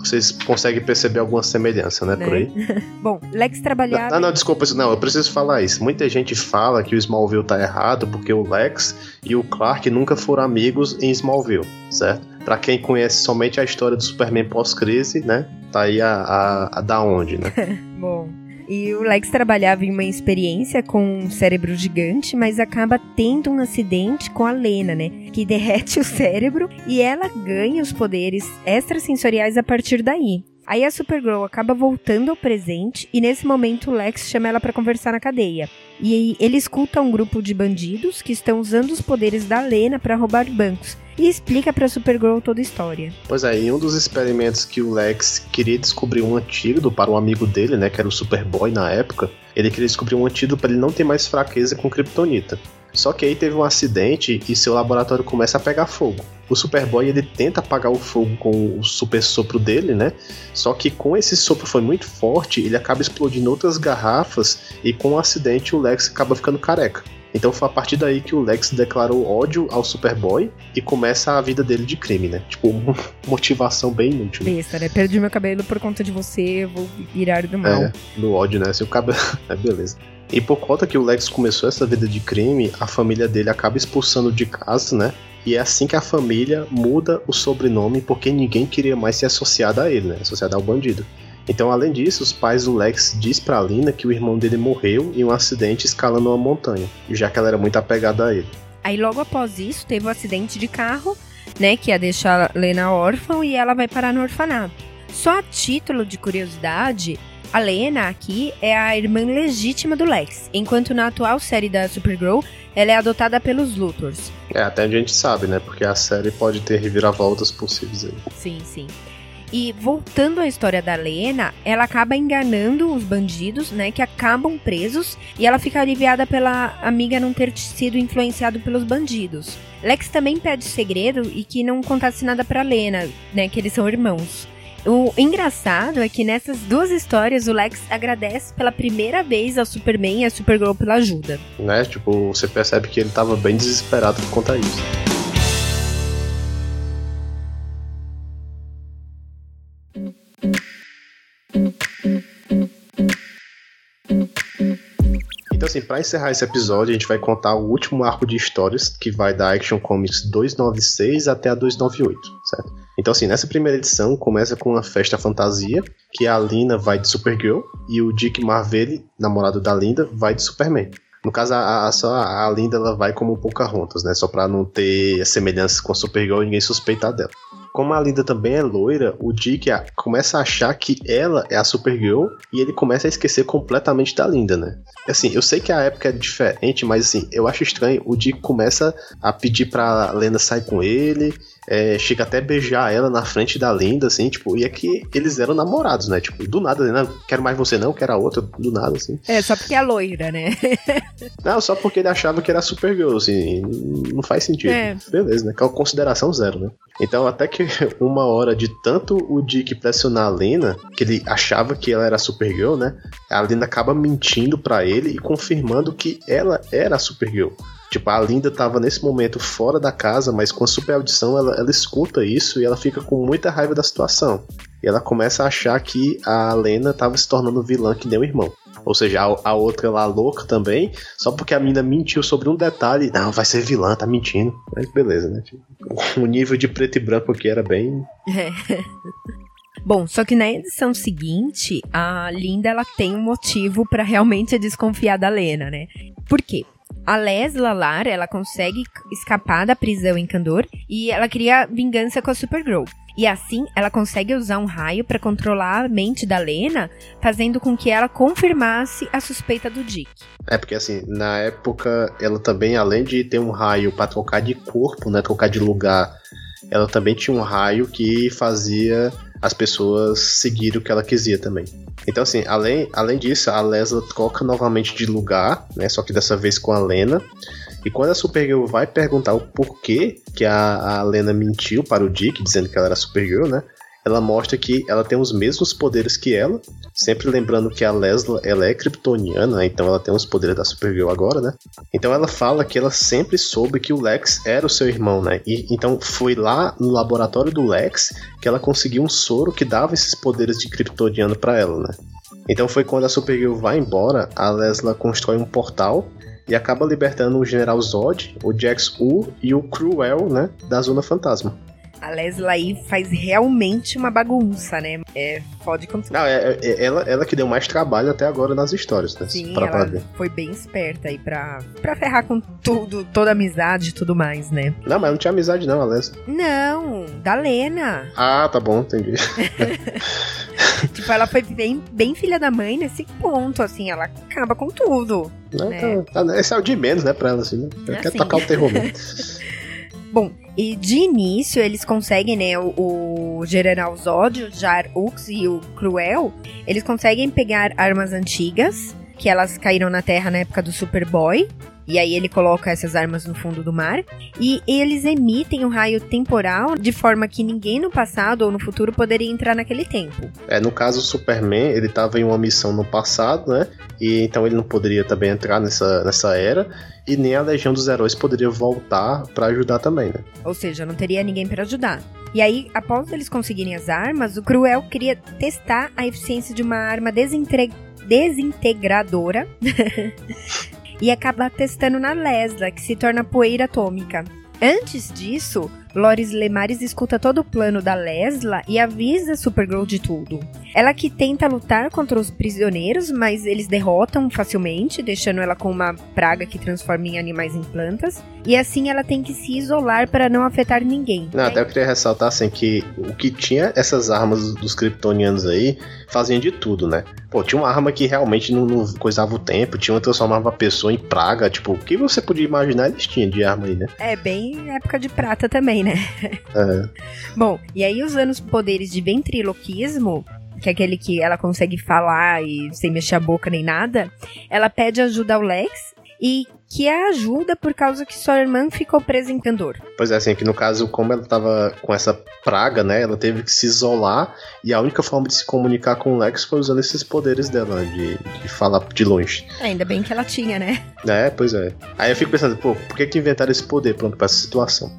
vocês conseguem perceber alguma semelhança, né, né? por aí? Bom, Lex trabalhava... Não, não, desculpa, não, eu preciso falar isso. Muita gente fala que o Smallville tá errado porque o Lex e o Clark nunca foram amigos em Smallville, certo? Pra quem conhece somente a história do Superman pós-crise, né? Tá aí a, a, a da onde, né? Bom... E o Lex trabalhava em uma experiência com um cérebro gigante, mas acaba tendo um acidente com a Lena, né? Que derrete o cérebro e ela ganha os poderes extrasensoriais a partir daí. Aí a Supergirl acaba voltando ao presente e nesse momento Lex chama ela para conversar na cadeia. E aí ele escuta um grupo de bandidos que estão usando os poderes da Lena para roubar bancos e explica para Supergirl toda a história. Pois é, um dos experimentos que o Lex queria descobrir um antídoto para um amigo dele, né, que era o Superboy na época, ele queria descobrir um antídoto para ele não ter mais fraqueza com kryptonita. Só que aí teve um acidente e seu laboratório começa a pegar fogo. O Superboy ele tenta apagar o fogo com o super sopro dele, né? Só que com esse sopro foi muito forte, ele acaba explodindo outras garrafas e com o acidente o Lex acaba ficando careca. Então foi a partir daí que o Lex declarou ódio ao Superboy e começa a vida dele de crime, né? Tipo, motivação bem inútil. Besta, né? Perdi meu cabelo por conta de você, vou virar do mal. É, no ódio, né? Se o cabelo. é, beleza. E por conta que o Lex começou essa vida de crime, a família dele acaba expulsando de casa, né? E é assim que a família muda o sobrenome porque ninguém queria mais ser associado a ele, né? Associado ao bandido. Então, além disso, os pais do Lex diz pra Lina que o irmão dele morreu em um acidente escalando uma montanha, já que ela era muito apegada a ele. Aí logo após isso, teve um acidente de carro, né, que ia deixar a Lena órfã e ela vai parar no orfanato. Só a título de curiosidade, a Lena aqui é a irmã legítima do Lex, enquanto na atual série da Supergirl, ela é adotada pelos Luthors. É, até a gente sabe, né, porque a série pode ter reviravoltas possíveis aí. Sim, sim. E voltando à história da Lena, ela acaba enganando os bandidos, né, que acabam presos, e ela fica aliviada pela amiga não ter sido influenciado pelos bandidos. Lex também pede segredo e que não contasse nada para Lena, né, que eles são irmãos. O engraçado é que nessas duas histórias o Lex agradece pela primeira vez ao Superman e a Supergirl pela ajuda. Né? Tipo, você percebe que ele tava bem desesperado por conta disso. Assim, para encerrar esse episódio, a gente vai contar o último arco de histórias, que vai da Action Comics 296 até a 298, certo? Então, assim, nessa primeira edição começa com uma festa fantasia, que a Lina vai de Supergirl e o Dick Marvelli, namorado da Linda, vai de Superman. No caso, a, a, a Linda ela vai como Pocahontas, né? Só pra não ter semelhança com a Supergirl e ninguém suspeitar dela como a Linda também é loira, o Dick começa a achar que ela é a Supergirl e ele começa a esquecer completamente da Linda, né? Assim, eu sei que a época é diferente, mas assim, eu acho estranho. O Dick começa a pedir pra Lena sair com ele, é, chega até beijar ela na frente da Linda, assim, tipo, e é que eles eram namorados, né? Tipo, do nada, né? Quero mais você não, quero a outra, do nada, assim. É, só porque é loira, né? não, só porque ele achava que era Supergirl, assim, não faz sentido. É. Beleza, né? Consideração zero, né? Então, até que uma hora de tanto o Dick pressionar a Lena, que ele achava que ela era a Supergirl, né? A Lena acaba mentindo para ele e confirmando que ela era a Supergirl. Tipo, a Linda tava nesse momento fora da casa, mas com a super audição ela, ela escuta isso e ela fica com muita raiva da situação. E ela começa a achar que a Lena tava se tornando vilã que nem o irmão. Ou seja, a, a, outra lá louca também, só porque a mina mentiu sobre um detalhe. Não, vai ser vilã, tá mentindo. Mas beleza, né? Tipo, o nível de preto e branco aqui era bem. É. Bom, só que na edição seguinte, a Linda ela tem um motivo para realmente desconfiar da Lena, né? Por quê? A Les Lalar, ela consegue escapar da prisão em Candor e ela cria vingança com a Supergirl. E assim, ela consegue usar um raio para controlar a mente da Lena, fazendo com que ela confirmasse a suspeita do Dick. É porque assim, na época, ela também, além de ter um raio para trocar de corpo, né, trocar de lugar, ela também tinha um raio que fazia as pessoas seguirem o que ela quisia também. Então, assim, além, além disso, a Lesla troca novamente de lugar, né? Só que dessa vez com a Lena. E quando a Supergirl vai perguntar o porquê que a, a Lena mentiu para o Dick, dizendo que ela era Supergirl, né? Ela mostra que ela tem os mesmos poderes que ela, sempre lembrando que a Lesla ela é kryptoniana, então ela tem os poderes da Supergirl agora, né? Então ela fala que ela sempre soube que o Lex era o seu irmão, né? E então foi lá no laboratório do Lex que ela conseguiu um soro que dava esses poderes de kryptoniano para ela, né? Então foi quando a Supergirl vai embora, a Lesla constrói um portal e acaba libertando o General Zod, o Jax U e o Cruel, né, da Zona Fantasma. A Leslie aí faz realmente uma bagunça, né? É, fode com tudo. Não, é, é, ela, ela que deu mais trabalho até agora nas histórias, né? Sim, pra ela foi bem esperta aí pra, pra ferrar com tudo, toda amizade e tudo mais, né? Não, mas não tinha amizade não, a Leslie. Não, da Lena. Ah, tá bom, entendi. tipo, ela foi bem, bem filha da mãe nesse ponto, assim, ela acaba com tudo. Não, né? tá, tá, esse é o de menos, né, pra ela, assim, né? Ela assim. quer tocar o terror mesmo. Bom, e de início eles conseguem, né, o, o General Zod, o Jar Ux e o Cruel, eles conseguem pegar armas antigas, que elas caíram na Terra na época do Superboy, e aí ele coloca essas armas no fundo do mar. E eles emitem um raio temporal de forma que ninguém no passado ou no futuro poderia entrar naquele tempo. É, no caso o Superman, ele estava em uma missão no passado, né? E então ele não poderia também entrar nessa, nessa era. E nem a Legião dos Heróis poderia voltar para ajudar também, né? Ou seja, não teria ninguém para ajudar. E aí, após eles conseguirem as armas, o Cruel queria testar a eficiência de uma arma desintegradora e acaba testando na Lesla, que se torna poeira atômica. Antes disso, Loris Lemares escuta todo o plano da Lesla e avisa Supergirl de tudo. Ela que tenta lutar contra os prisioneiros, mas eles derrotam facilmente, deixando ela com uma praga que transforma em animais em plantas. E assim ela tem que se isolar para não afetar ninguém. Não, até eu queria ressaltar assim que o que tinha essas armas dos kryptonianos aí faziam de tudo, né? Pô, tinha uma arma que realmente não, não coisava o tempo, tinha uma que transformava a pessoa em praga, tipo, o que você podia imaginar eles tinham de arma aí, né? É, bem época de prata também, né? É. Bom, e aí usando os poderes de ventriloquismo, que é aquele que ela consegue falar e sem mexer a boca nem nada, ela pede ajuda ao Lex e que a ajuda por causa que sua irmã ficou presa em Candor. Pois é, assim, que no caso, como ela tava com essa praga, né, ela teve que se isolar e a única forma de se comunicar com o Lex foi usando esses poderes dela, de, de falar de longe. Ainda bem que ela tinha, né? É, pois é. Aí eu fico pensando, pô, por que que inventaram esse poder pronto pra essa situação?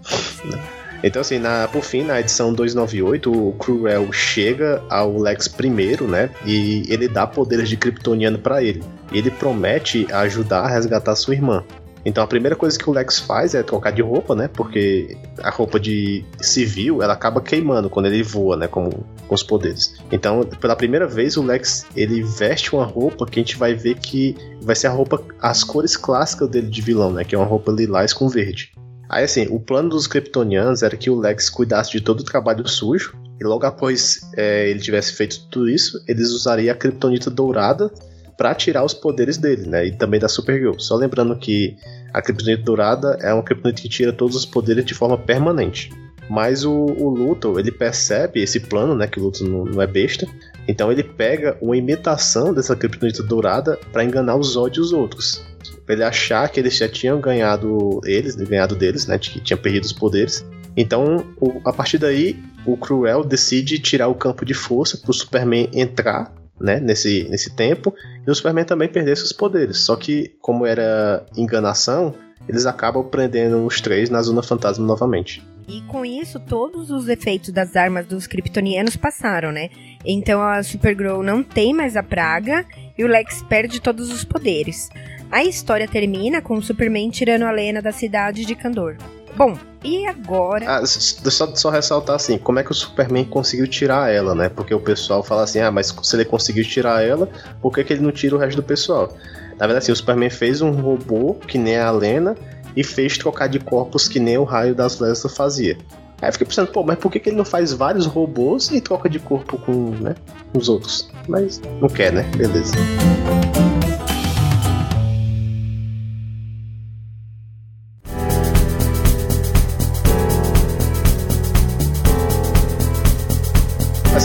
Então, assim, na, por fim, na edição 298, o Cruel chega ao Lex primeiro, né? E ele dá poderes de Kryptoniano para ele. E ele promete ajudar a resgatar sua irmã. Então a primeira coisa que o Lex faz é trocar de roupa, né? Porque a roupa de civil ela acaba queimando quando ele voa, né? Com, com os poderes. Então, pela primeira vez, o Lex ele veste uma roupa que a gente vai ver que vai ser a roupa, as cores clássicas dele de vilão, né? Que é uma roupa lilás com verde. Aí assim, o plano dos Kryptonianos era que o Lex cuidasse de todo o trabalho sujo, e logo após é, ele tivesse feito tudo isso, eles usariam a Kryptonita dourada para tirar os poderes dele, né? E também da Supergirl. Só lembrando que a Kryptonita dourada é uma Kryptonita que tira todos os poderes de forma permanente. Mas o, o Luthor, ele percebe esse plano, né? Que o Luthor não, não é besta. Então ele pega uma imitação dessa Kryptonita dourada para enganar os ódios outros pra ele achar que eles já tinham ganhado eles, ganhado deles, né? Que tinham perdido os poderes. Então, o, a partir daí, o Cruel decide tirar o campo de força pro Superman entrar, né? Nesse, nesse tempo. E o Superman também perder seus poderes. Só que, como era enganação, eles acabam prendendo os três na Zona Fantasma novamente. E com isso, todos os efeitos das armas dos kryptonianos passaram, né? Então a Supergirl não tem mais a praga e o Lex perde todos os poderes. A história termina com o Superman tirando a Lena da cidade de Kandor. Bom, e agora? Ah, só, só ressaltar assim, como é que o Superman conseguiu tirar ela, né? Porque o pessoal fala assim, ah, mas se ele conseguiu tirar ela, por que, que ele não tira o resto do pessoal? Na verdade, assim, o Superman fez um robô que nem a Lena e fez trocar de corpos que nem o raio das Lesas fazia. Aí eu fiquei pensando, pô, mas por que, que ele não faz vários robôs e troca de corpo com, né, os outros? Mas não quer, né? Beleza.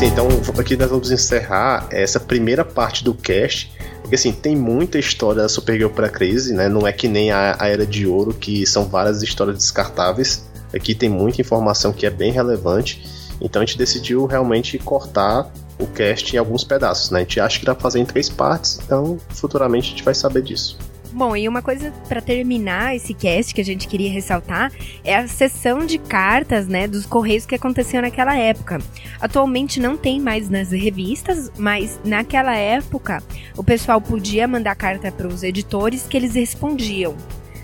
Assim, então aqui nós vamos encerrar essa primeira parte do cast. Porque assim, tem muita história da Supergirl pra crise, né? Não é que nem a, a Era de Ouro, que são várias histórias descartáveis. Aqui tem muita informação que é bem relevante. Então a gente decidiu realmente cortar o cast em alguns pedaços, né? A gente acha que dá pra fazer em três partes, então futuramente a gente vai saber disso. Bom, e uma coisa para terminar esse cast que a gente queria ressaltar é a sessão de cartas, né, dos correios que aconteceu naquela época. Atualmente não tem mais nas revistas, mas naquela época o pessoal podia mandar carta para os editores que eles respondiam.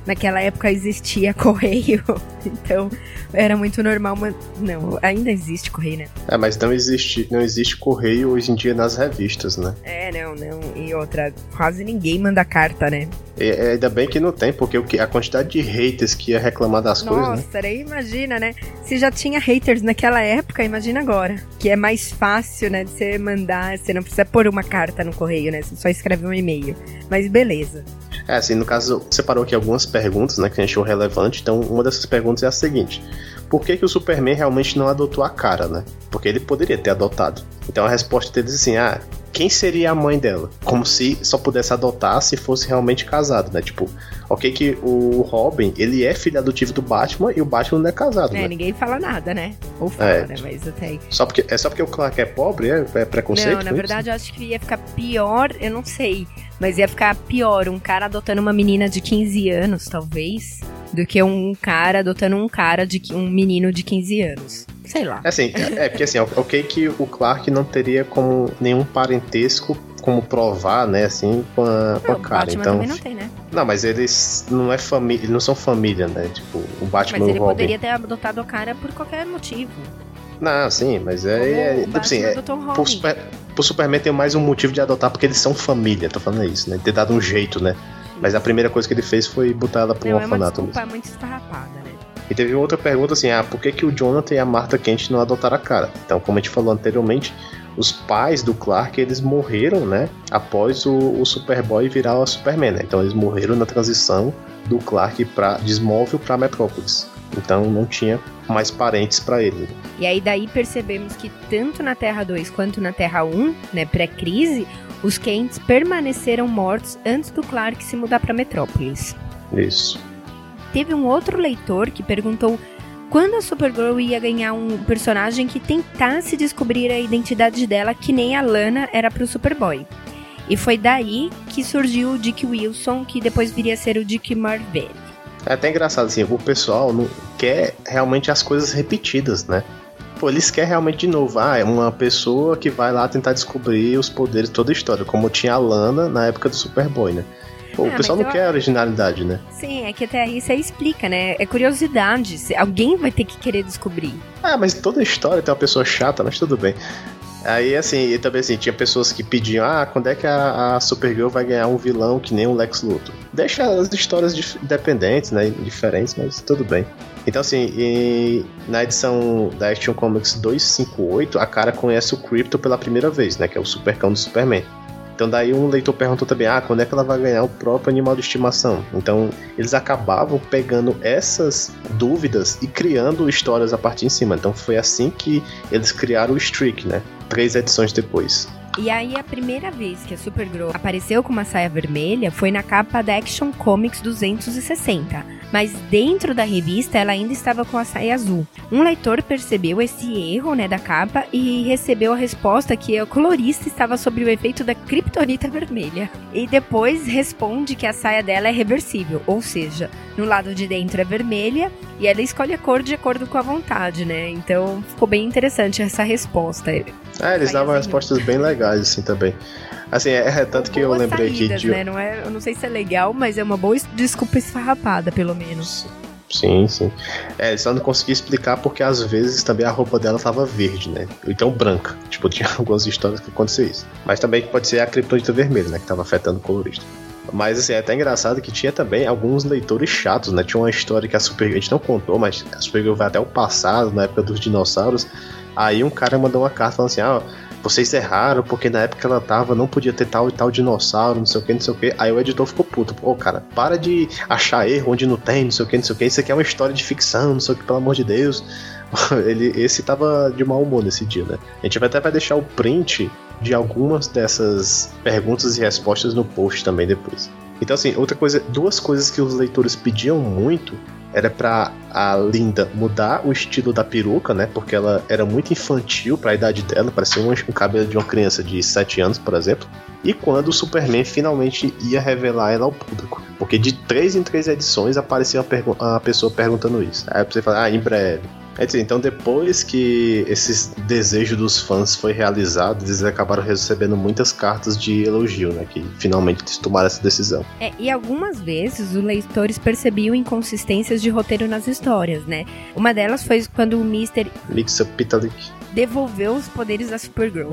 Naquela época existia correio, então era muito normal. Mas não, ainda existe correio, né? É, mas não existe, não existe correio hoje em dia nas revistas, né? É, não, não. E outra, quase ninguém manda carta, né? É, ainda bem que não tem, porque o que, a quantidade de haters que ia reclamar das Nossa, coisas. Nossa, né? imagina, né? Se já tinha haters naquela época, imagina agora. Que é mais fácil, né? De você mandar, você não precisa pôr uma carta no correio, né? Você só escreve um e-mail. Mas beleza. É, assim, no caso, separou aqui algumas perguntas, né, que a gente achou relevante. Então, uma dessas perguntas é a seguinte: Por que, que o Superman realmente não adotou a cara, né? Porque ele poderia ter adotado. Então a resposta deles é assim: ah, quem seria a mãe dela? Como se só pudesse adotar se fosse realmente casado, né? Tipo, ok que o Robin, ele é filho adotivo do Batman e o Batman não é casado, é, né? ninguém fala nada, né? Ou fala, é, né? Mas até aí. Só porque, é só porque o Clark é pobre? É, é preconceito? Não, na verdade isso? eu acho que ia ficar pior, eu não sei. Mas ia ficar pior um cara adotando uma menina de 15 anos, talvez, do que um cara adotando um cara de um menino de 15 anos. Sei lá. É assim, é, é porque assim, ok que o Clark não teria como nenhum parentesco como provar, né, assim, com a, com a cara. Então, também não tem, né? Não, mas eles não é família, não são família, né? Tipo, o Batman mas ele o Robin. poderia ter adotado a cara por qualquer motivo. Não, sim, mas é, é tipo assim, é, por, super, pro Superman tem mais um motivo de adotar porque eles são família, tô falando isso, né? Ter dado um jeito, né? Mas a primeira coisa que ele fez foi botar ela pro não, orfanato. É uma desculpa muito esfarrapada, né? E teve outra pergunta assim: ah, por que, que o Jonathan e a Martha Kent não adotaram a cara? Então, como a gente falou anteriormente, os pais do Clark eles morreram, né? Após o, o Superboy virar o Superman, né? Então eles morreram na transição do Clark para Desmóvel para Metrópolis. Então não tinha mais parentes para ele. E aí daí percebemos que tanto na Terra 2 quanto na Terra 1, né, pré-crise, os Kents permaneceram mortos antes do Clark se mudar para Metrópolis. Isso teve um outro leitor que perguntou quando a Supergirl ia ganhar um personagem que tentasse descobrir a identidade dela, que nem a Lana era pro Superboy. E foi daí que surgiu o Dick Wilson, que depois viria a ser o Dick Marvel. É até engraçado, assim, o pessoal não quer realmente as coisas repetidas, né? Pô, eles querem realmente de novo. Ah, é uma pessoa que vai lá tentar descobrir os poderes de toda a história, como tinha a Lana na época do Superboy, né? Pô, ah, o pessoal não eu... quer originalidade, né? Sim, é que até aí você explica, né? É curiosidade. Alguém vai ter que querer descobrir. Ah, mas toda história tem uma pessoa chata, mas tudo bem. Aí, assim, e também assim, tinha pessoas que pediam, ah, quando é que a, a Supergirl vai ganhar um vilão que nem o Lex Luthor? Deixa as histórias independentes, né, diferentes, mas tudo bem. Então, assim, e, na edição da Action Comics 258, a cara conhece o Crypto pela primeira vez, né, que é o supercão do Superman. Então daí um leitor perguntou também, ah, quando é que ela vai ganhar o próprio animal de estimação? Então eles acabavam pegando essas dúvidas e criando histórias a partir de cima. Então foi assim que eles criaram o Streak, né? Três edições depois. E aí a primeira vez que a Supergirl apareceu com uma saia vermelha foi na capa da Action Comics 260 mas dentro da revista ela ainda estava com a saia azul. Um leitor percebeu esse erro né, da capa e recebeu a resposta que o colorista estava sob o efeito da kryptonita vermelha. E depois responde que a saia dela é reversível, ou seja, no lado de dentro é vermelha e ela escolhe a cor de acordo com a vontade, né? Então ficou bem interessante essa resposta. É, eles davam respostas bem legais assim também. Assim, é, é tanto que eu lembrei saídas, que. Né? Não é, eu não sei se é legal, mas é uma boa desculpa esfarrapada, pelo menos. Sim, sim. É, só não consegui explicar porque às vezes também a roupa dela tava verde, né? Então branca. Tipo, tinha algumas histórias que aconteceu isso. Mas também pode ser a criptonita vermelha, né? Que tava afetando o colorista. Mas assim, é até engraçado que tinha também alguns leitores chatos, né? Tinha uma história que a Super a gente não contou, mas a Supergirl vai até o passado, na época dos dinossauros. Aí um cara mandou uma carta falando assim: ah, vocês erraram, porque na época que ela tava não podia ter tal e tal dinossauro, não sei o que, não sei o que. Aí o editor ficou puto. Pô, cara, para de achar erro onde não tem, não sei o que, não sei o que. Isso aqui é uma história de ficção, não sei o que, pelo amor de Deus. Ele, esse tava de mau humor nesse dia, né? A gente vai até vai deixar o print de algumas dessas perguntas e respostas no post também depois. Então, assim, outra coisa, duas coisas que os leitores pediam muito era para a Linda mudar o estilo da peruca, né? Porque ela era muito infantil para a idade dela, parecia um, um cabelo de uma criança de 7 anos, por exemplo. E quando o Superman finalmente ia revelar ela ao público. Porque de três em três edições aparecia a, a pessoa perguntando isso. Aí você fala, ah, em breve. Então, depois que esse desejo dos fãs foi realizado, eles acabaram recebendo muitas cartas de elogio, né? Que finalmente tomaram essa decisão. É, e algumas vezes os leitores percebiam inconsistências de roteiro nas histórias, né? Uma delas foi quando o Mr. Mixa Pitalik devolveu os poderes da Supergirl.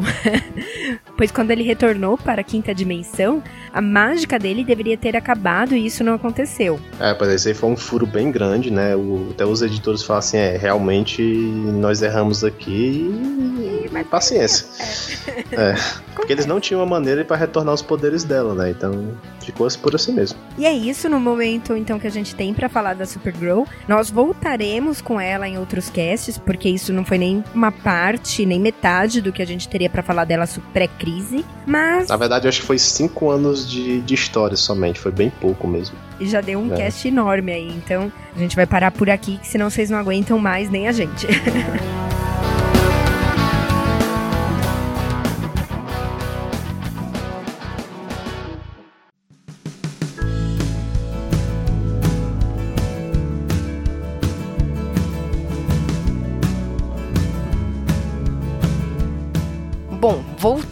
pois quando ele retornou para a quinta dimensão, a mágica dele deveria ter acabado e isso não aconteceu. É, pois esse aí foi um furo bem grande, né? O, até os editores falam assim, é, realmente nós erramos aqui e... Mas paciência. É. é. Porque eles não tinham uma maneira para retornar os poderes dela, né? Então ficou por assim mesmo. E é isso no momento então que a gente tem para falar da Supergirl. Nós voltaremos com ela em outros casts, porque isso não foi nem uma parte, nem metade do que a gente teria para falar dela pré-crise. Mas. Na verdade, eu acho que foi cinco anos de, de história somente, foi bem pouco mesmo. E já deu um é. cast enorme aí, então a gente vai parar por aqui, que senão vocês não aguentam mais nem a gente.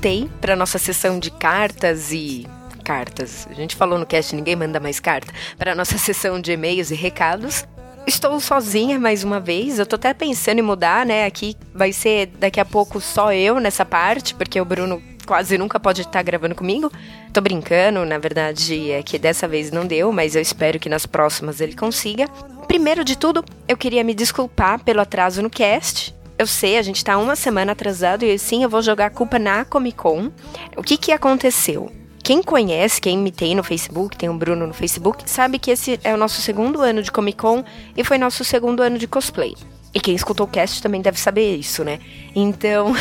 voltei para nossa sessão de cartas e cartas. A gente falou no cast, ninguém manda mais carta. Para nossa sessão de e-mails e recados. Estou sozinha mais uma vez. Eu tô até pensando em mudar, né? Aqui vai ser daqui a pouco só eu nessa parte, porque o Bruno quase nunca pode estar gravando comigo. Tô brincando, na verdade é que dessa vez não deu, mas eu espero que nas próximas ele consiga. Primeiro de tudo, eu queria me desculpar pelo atraso no cast. Eu sei, a gente tá uma semana atrasado e sim, eu vou jogar a culpa na Comic Con. O que que aconteceu? Quem conhece, quem me tem no Facebook, tem o Bruno no Facebook, sabe que esse é o nosso segundo ano de Comic Con e foi nosso segundo ano de cosplay. E quem escutou o cast também deve saber isso, né? Então.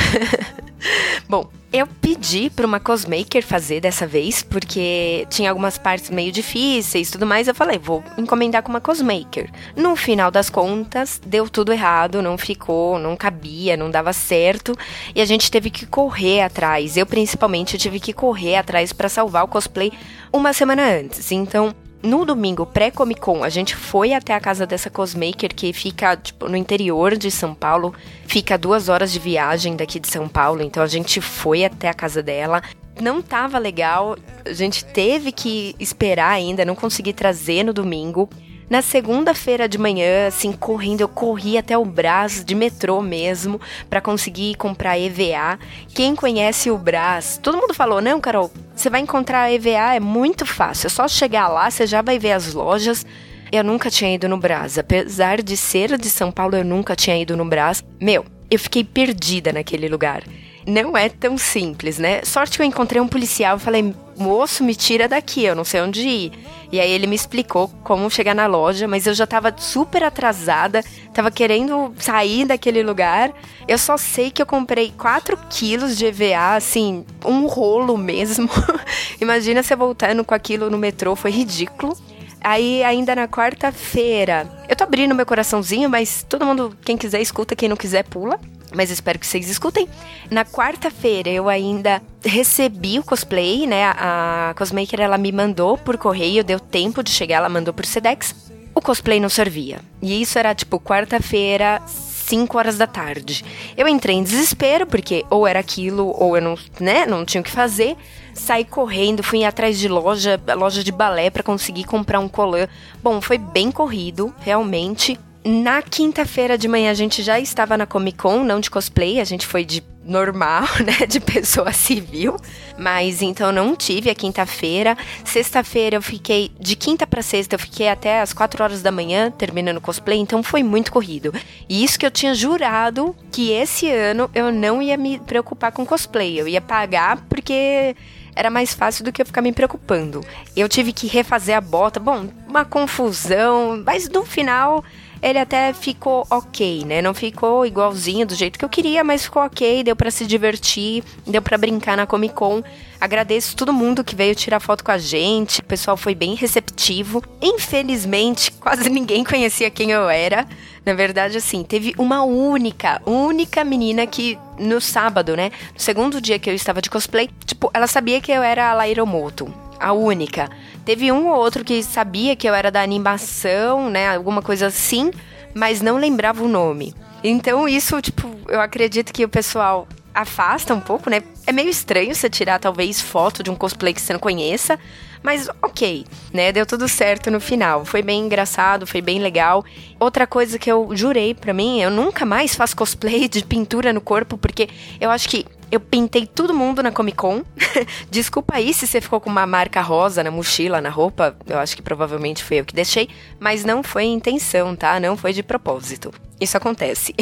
Bom, eu pedi para uma cosmaker fazer dessa vez, porque tinha algumas partes meio difíceis e tudo mais. Eu falei, vou encomendar com uma cosmaker. No final das contas, deu tudo errado, não ficou, não cabia, não dava certo. E a gente teve que correr atrás. Eu, principalmente, tive que correr atrás para salvar o cosplay uma semana antes. Então, no domingo pré-Comic Con, a gente foi até a casa dessa cosmaker que fica tipo, no interior de São Paulo. Fica duas horas de viagem daqui de São Paulo, então a gente foi até a casa dela. Não tava legal, a gente teve que esperar ainda, não consegui trazer no domingo. Na segunda-feira de manhã, assim, correndo, eu corri até o Brás de metrô mesmo para conseguir comprar EVA. Quem conhece o Brás, todo mundo falou: "Não, Carol, você vai encontrar EVA, é muito fácil. É só chegar lá, você já vai ver as lojas". Eu nunca tinha ido no Brás, apesar de ser de São Paulo, eu nunca tinha ido no Brás. Meu, eu fiquei perdida naquele lugar não é tão simples, né? Sorte que eu encontrei um policial e falei, moço, me tira daqui, eu não sei onde ir. E aí ele me explicou como chegar na loja, mas eu já tava super atrasada, tava querendo sair daquele lugar. Eu só sei que eu comprei 4 quilos de EVA, assim, um rolo mesmo. Imagina você voltando com aquilo no metrô, foi ridículo. Aí, ainda na quarta-feira, eu tô abrindo meu coraçãozinho, mas todo mundo, quem quiser, escuta, quem não quiser, pula mas espero que vocês escutem. Na quarta-feira eu ainda recebi o cosplay, né? A cosmaker ela me mandou por correio, deu tempo de chegar, ela mandou por Sedex. O cosplay não servia. E isso era tipo quarta-feira, 5 horas da tarde. Eu entrei em desespero, porque ou era aquilo, ou eu não, né, não tinha o que fazer. Saí correndo, fui atrás de loja, loja de balé para conseguir comprar um colã. Bom, foi bem corrido, realmente. Na quinta-feira de manhã a gente já estava na Comic Con, não de cosplay, a gente foi de normal, né, de pessoa civil, mas então não tive a quinta-feira. Sexta-feira eu fiquei de quinta para sexta, eu fiquei até as quatro horas da manhã terminando cosplay, então foi muito corrido. E isso que eu tinha jurado que esse ano eu não ia me preocupar com cosplay, eu ia pagar porque era mais fácil do que eu ficar me preocupando. Eu tive que refazer a bota, bom, uma confusão, mas no final ele até ficou ok, né? Não ficou igualzinho do jeito que eu queria, mas ficou ok, deu para se divertir, deu para brincar na Comic Con. Agradeço todo mundo que veio tirar foto com a gente. O pessoal foi bem receptivo. Infelizmente, quase ninguém conhecia quem eu era. Na verdade, assim, teve uma única, única menina que no sábado, né? No segundo dia que eu estava de cosplay, tipo, ela sabia que eu era a Lairomoto. A única. Teve um ou outro que sabia que eu era da animação, né? Alguma coisa assim, mas não lembrava o nome. Então isso, tipo, eu acredito que o pessoal afasta um pouco, né? É meio estranho você tirar talvez foto de um cosplay que você não conheça, mas ok, né? Deu tudo certo no final. Foi bem engraçado, foi bem legal. Outra coisa que eu jurei para mim, eu nunca mais faço cosplay de pintura no corpo, porque eu acho que eu pintei todo mundo na Comic Con. Desculpa aí se você ficou com uma marca rosa na mochila, na roupa. Eu acho que provavelmente foi eu que deixei. Mas não foi intenção, tá? Não foi de propósito. Isso acontece.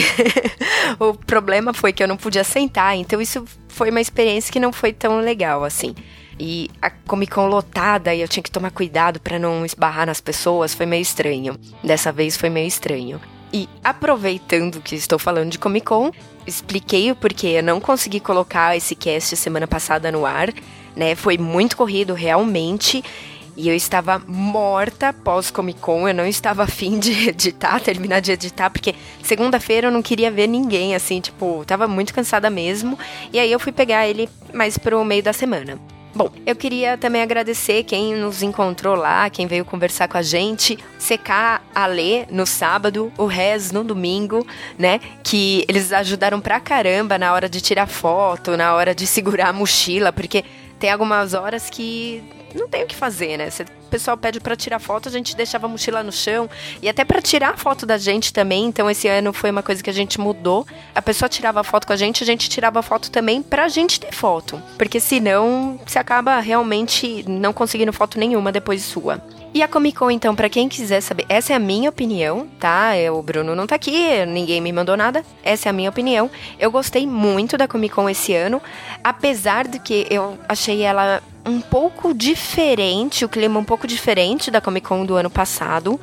o problema foi que eu não podia sentar, então isso foi uma experiência que não foi tão legal assim. E a Comic Con lotada e eu tinha que tomar cuidado para não esbarrar nas pessoas, foi meio estranho. Dessa vez foi meio estranho. E aproveitando que estou falando de Comic Con, expliquei o porquê eu não consegui colocar esse cast semana passada no ar, né? Foi muito corrido realmente. E eu estava morta pós Comic Con, eu não estava afim de editar, terminar de editar, porque segunda-feira eu não queria ver ninguém, assim, tipo, tava muito cansada mesmo. E aí eu fui pegar ele mais pro meio da semana. Bom, eu queria também agradecer quem nos encontrou lá, quem veio conversar com a gente, secar a Lê no sábado, o Rez no domingo, né? Que eles ajudaram pra caramba na hora de tirar foto, na hora de segurar a mochila, porque tem algumas horas que não tem o que fazer, né? Você, o pessoal pede para tirar foto, a gente deixava a mochila no chão e até para tirar foto da gente também. Então esse ano foi uma coisa que a gente mudou. A pessoa tirava foto com a gente, a gente tirava foto também pra gente ter foto, porque senão você acaba realmente não conseguindo foto nenhuma depois sua. E a Comic Con, então, para quem quiser saber, essa é a minha opinião, tá? É, o Bruno não tá aqui, ninguém me mandou nada. Essa é a minha opinião. Eu gostei muito da Comic Con esse ano, apesar de que eu achei ela um pouco diferente, o clima um pouco diferente da Comic Con do ano passado.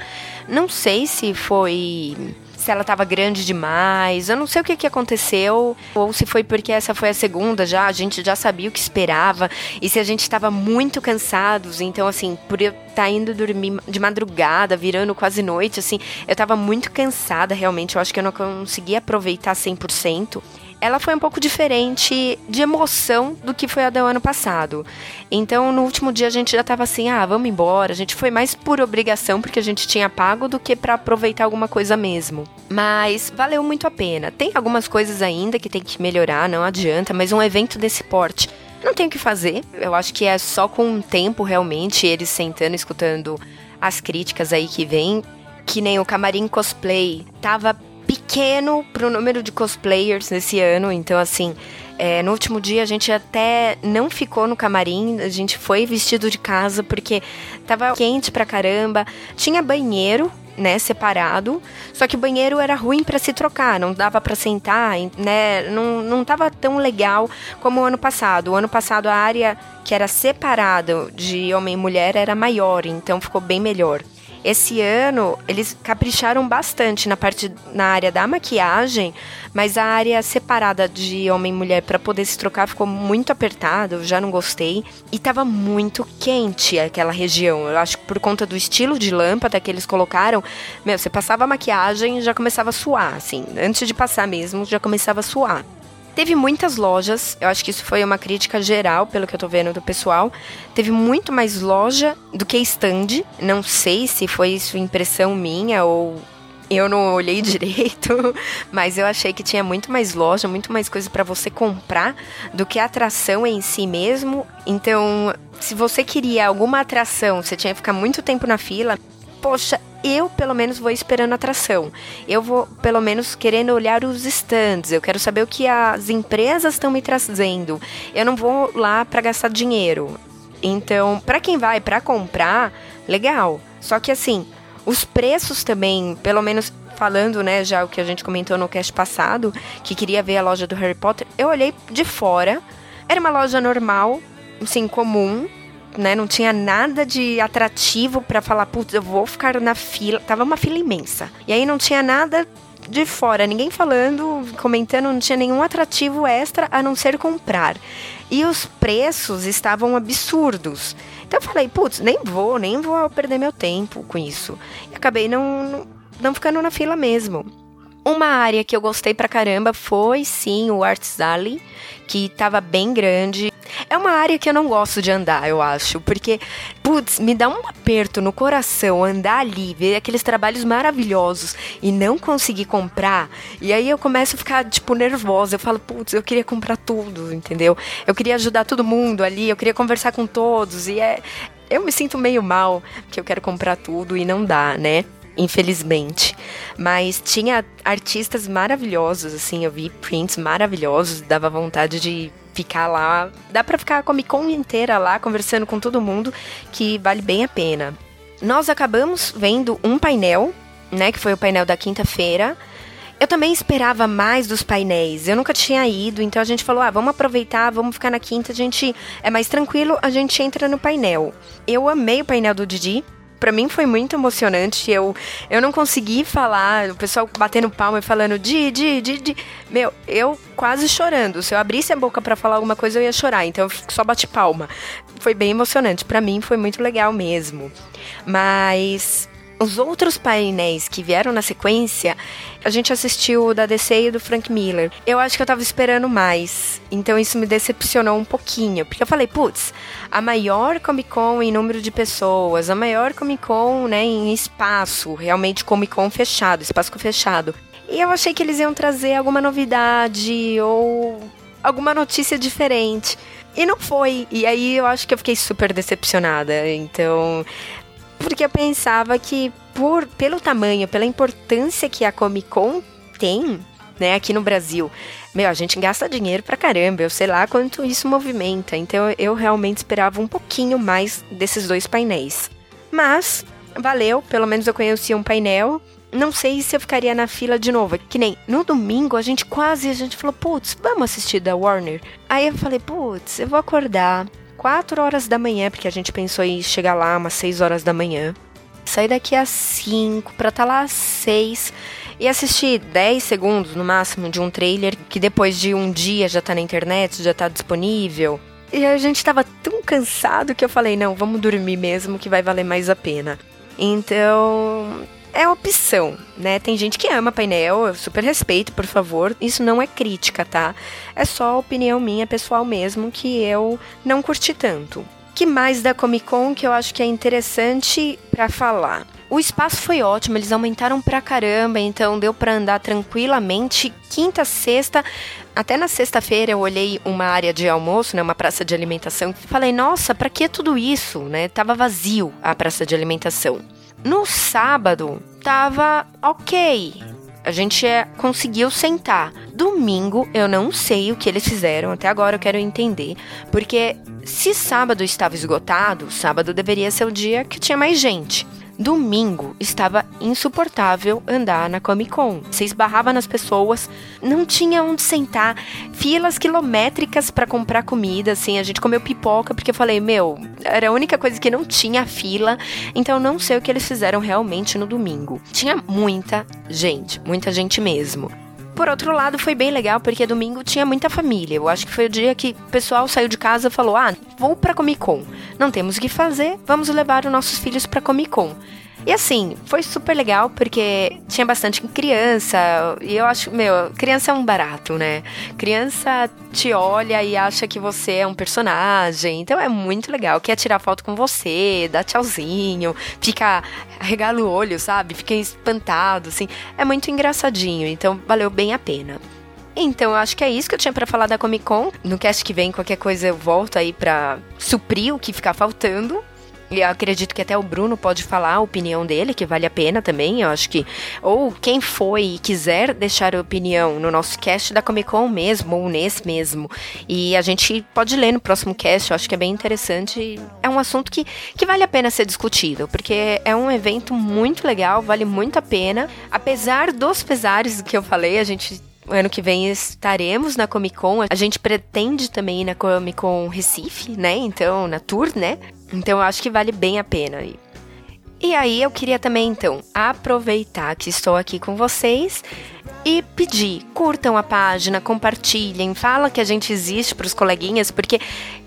Não sei se foi se ela estava grande demais. Eu não sei o que, que aconteceu, ou se foi porque essa foi a segunda já, a gente já sabia o que esperava, e se a gente estava muito cansados. Então, assim, por eu estar tá indo dormir de madrugada, virando quase noite, assim, eu estava muito cansada realmente. Eu acho que eu não conseguia aproveitar 100% ela foi um pouco diferente de emoção do que foi a do ano passado. Então, no último dia a gente já tava assim, ah, vamos embora. A gente foi mais por obrigação porque a gente tinha pago do que para aproveitar alguma coisa mesmo. Mas valeu muito a pena. Tem algumas coisas ainda que tem que melhorar, não adianta, mas um evento desse porte não tem o que fazer. Eu acho que é só com o tempo realmente eles sentando escutando as críticas aí que vem, que nem o camarim cosplay tava pequeno pro número de cosplayers nesse ano. Então, assim, é, no último dia a gente até não ficou no camarim, a gente foi vestido de casa porque tava quente pra caramba. Tinha banheiro, né, separado. Só que o banheiro era ruim para se trocar, não dava para sentar, né, não, não tava tão legal como o ano passado. O ano passado a área que era separada de homem e mulher era maior, então ficou bem melhor. Esse ano eles capricharam bastante na parte na área da maquiagem, mas a área separada de homem e mulher para poder se trocar ficou muito apertado, já não gostei e tava muito quente aquela região. Eu acho que por conta do estilo de lâmpada que eles colocaram, meu, você passava a maquiagem e já começava a suar, assim, antes de passar mesmo, já começava a suar. Teve muitas lojas, eu acho que isso foi uma crítica geral, pelo que eu tô vendo do pessoal. Teve muito mais loja do que stand. Não sei se foi isso impressão minha ou eu não olhei direito, mas eu achei que tinha muito mais loja, muito mais coisa para você comprar do que a atração em si mesmo. Então, se você queria alguma atração, você tinha que ficar muito tempo na fila. Poxa, eu pelo menos vou esperando atração. Eu vou pelo menos querendo olhar os stands. Eu quero saber o que as empresas estão me trazendo. Eu não vou lá para gastar dinheiro. Então, para quem vai para comprar, legal. Só que assim, os preços também, pelo menos falando, né, já o que a gente comentou no cast passado, que queria ver a loja do Harry Potter, eu olhei de fora. Era uma loja normal, assim, comum, né? Não tinha nada de atrativo para falar, putz, eu vou ficar na fila. Tava uma fila imensa. E aí não tinha nada de fora, ninguém falando, comentando, não tinha nenhum atrativo extra a não ser comprar. E os preços estavam absurdos. Então eu falei, putz, nem vou, nem vou perder meu tempo com isso. E acabei não, não, não ficando na fila mesmo. Uma área que eu gostei pra caramba foi sim o Arts Alley, que tava bem grande. É uma área que eu não gosto de andar, eu acho, porque, putz, me dá um aperto no coração andar ali, ver aqueles trabalhos maravilhosos e não conseguir comprar. E aí eu começo a ficar, tipo, nervosa. Eu falo, putz, eu queria comprar tudo, entendeu? Eu queria ajudar todo mundo ali, eu queria conversar com todos. E é. Eu me sinto meio mal, que eu quero comprar tudo e não dá, né? infelizmente. Mas tinha artistas maravilhosos, assim, eu vi prints maravilhosos, dava vontade de ficar lá. Dá para ficar a Comic Con inteira lá conversando com todo mundo, que vale bem a pena. Nós acabamos vendo um painel, né, que foi o painel da quinta-feira. Eu também esperava mais dos painéis. Eu nunca tinha ido, então a gente falou: "Ah, vamos aproveitar, vamos ficar na quinta, a gente é mais tranquilo, a gente entra no painel". Eu amei o painel do Didi para mim foi muito emocionante. Eu, eu não consegui falar, o pessoal batendo palma e falando di, di, di, di. Meu, eu quase chorando. Se eu abrisse a boca para falar alguma coisa, eu ia chorar. Então eu só bati palma. Foi bem emocionante. Para mim foi muito legal mesmo. Mas os outros painéis que vieram na sequência, a gente assistiu o da DC e do Frank Miller. Eu acho que eu tava esperando mais, então isso me decepcionou um pouquinho, porque eu falei, putz, a maior Comic Con em número de pessoas, a maior Comic Con, né, em espaço, realmente Comic Con fechado, espaço fechado. E eu achei que eles iam trazer alguma novidade ou alguma notícia diferente. E não foi. E aí eu acho que eu fiquei super decepcionada. Então, porque eu pensava que por pelo tamanho, pela importância que a Comic Con tem, né, aqui no Brasil, meu, a gente gasta dinheiro pra caramba, eu sei lá quanto isso movimenta. Então eu realmente esperava um pouquinho mais desses dois painéis. Mas valeu, pelo menos eu conheci um painel. Não sei se eu ficaria na fila de novo. Que nem no domingo a gente quase a gente falou, putz, vamos assistir da Warner. Aí eu falei, putz, eu vou acordar 4 horas da manhã, porque a gente pensou em chegar lá umas 6 horas da manhã. Sair daqui às 5 para estar tá lá às 6 e assistir 10 segundos no máximo de um trailer que depois de um dia já tá na internet, já tá disponível. E a gente tava tão cansado que eu falei: não, vamos dormir mesmo que vai valer mais a pena. Então, é opção, né? Tem gente que ama painel, eu super respeito, por favor. Isso não é crítica, tá? É só opinião minha pessoal mesmo que eu não curti tanto. Que mais da Comic Con que eu acho que é interessante para falar? O espaço foi ótimo, eles aumentaram pra caramba, então deu para andar tranquilamente. Quinta, sexta, até na sexta-feira eu olhei uma área de almoço, né, uma praça de alimentação, e falei: "Nossa, para que tudo isso?", né? Tava vazio a praça de alimentação. No sábado, tava ok. A gente é, conseguiu sentar. Domingo, eu não sei o que eles fizeram, até agora eu quero entender. Porque se sábado estava esgotado, sábado deveria ser o dia que tinha mais gente. Domingo estava insuportável andar na Comic Con. Você esbarrava nas pessoas, não tinha onde sentar, filas quilométricas para comprar comida, assim, a gente comeu pipoca porque eu falei, meu, era a única coisa que não tinha fila, então não sei o que eles fizeram realmente no domingo. Tinha muita gente, muita gente mesmo. Por outro lado, foi bem legal porque domingo tinha muita família. Eu acho que foi o dia que o pessoal saiu de casa e falou: "Ah, vou para Comic Con. Não temos o que fazer, vamos levar os nossos filhos para Comic Con". E assim, foi super legal porque tinha bastante criança. E eu acho, meu, criança é um barato, né? Criança te olha e acha que você é um personagem. Então é muito legal. Quer tirar foto com você, dá tchauzinho, fica, regala o olho, sabe? Fica espantado, assim. É muito engraçadinho. Então valeu bem a pena. Então, eu acho que é isso que eu tinha para falar da Comic Con. No cast que vem, qualquer coisa eu volto aí pra suprir o que ficar faltando. E acredito que até o Bruno pode falar a opinião dele, que vale a pena também. Eu acho que. Ou quem foi e quiser deixar a opinião no nosso cast da Comic Con mesmo, ou nesse mesmo. E a gente pode ler no próximo cast, eu acho que é bem interessante. É um assunto que, que vale a pena ser discutido, porque é um evento muito legal, vale muito a pena. Apesar dos pesares que eu falei, a gente ano que vem estaremos na Comic Con. A gente pretende também ir na Comic Con Recife, né? Então, na tour, né? Então eu acho que vale bem a pena ir. E aí eu queria também então aproveitar que estou aqui com vocês e pedir, curtam a página, compartilhem, fala que a gente existe para os coleguinhas, porque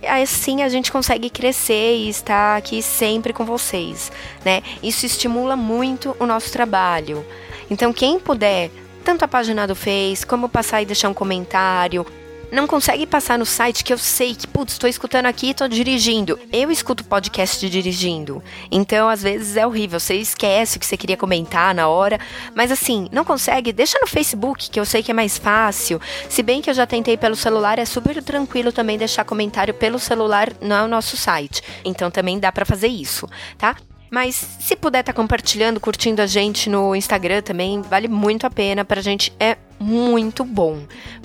assim a gente consegue crescer e estar aqui sempre com vocês, né? Isso estimula muito o nosso trabalho. Então quem puder, tanto a página do Face, como passar e deixar um comentário, não consegue passar no site que eu sei que, putz, estou escutando aqui e estou dirigindo. Eu escuto podcast dirigindo. Então, às vezes é horrível. Você esquece o que você queria comentar na hora. Mas assim, não consegue? Deixa no Facebook, que eu sei que é mais fácil. Se bem que eu já tentei pelo celular, é super tranquilo também deixar comentário pelo celular no nosso site. Então também dá para fazer isso, tá? Mas se puder estar tá compartilhando, curtindo a gente no Instagram também, vale muito a pena. Pra gente é muito bom.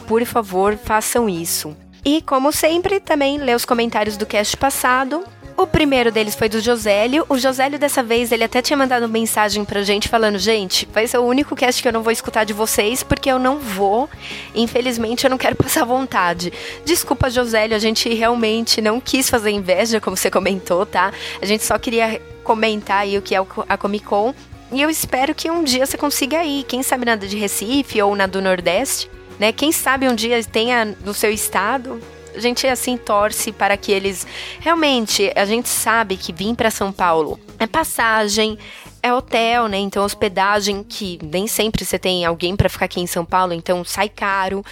Por favor, façam isso. E como sempre, também lê os comentários do cast passado. O primeiro deles foi do Josélio. O Josélio, dessa vez, ele até tinha mandado mensagem pra gente falando: gente, vai ser o único cast que eu não vou escutar de vocês, porque eu não vou. Infelizmente, eu não quero passar vontade. Desculpa, Josélio, a gente realmente não quis fazer inveja, como você comentou, tá? A gente só queria comentar aí o que é a Comic Con. E eu espero que um dia você consiga ir. Quem sabe na de Recife ou na do Nordeste, né? Quem sabe um dia tenha no seu estado a gente assim torce para que eles realmente, a gente sabe que vir para São Paulo é passagem, é hotel, né? Então hospedagem que nem sempre você tem alguém para ficar aqui em São Paulo, então sai caro.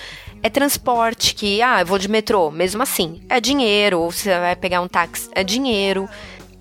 É transporte que, ah, eu vou de metrô, mesmo assim, é dinheiro, ou você vai pegar um táxi, é dinheiro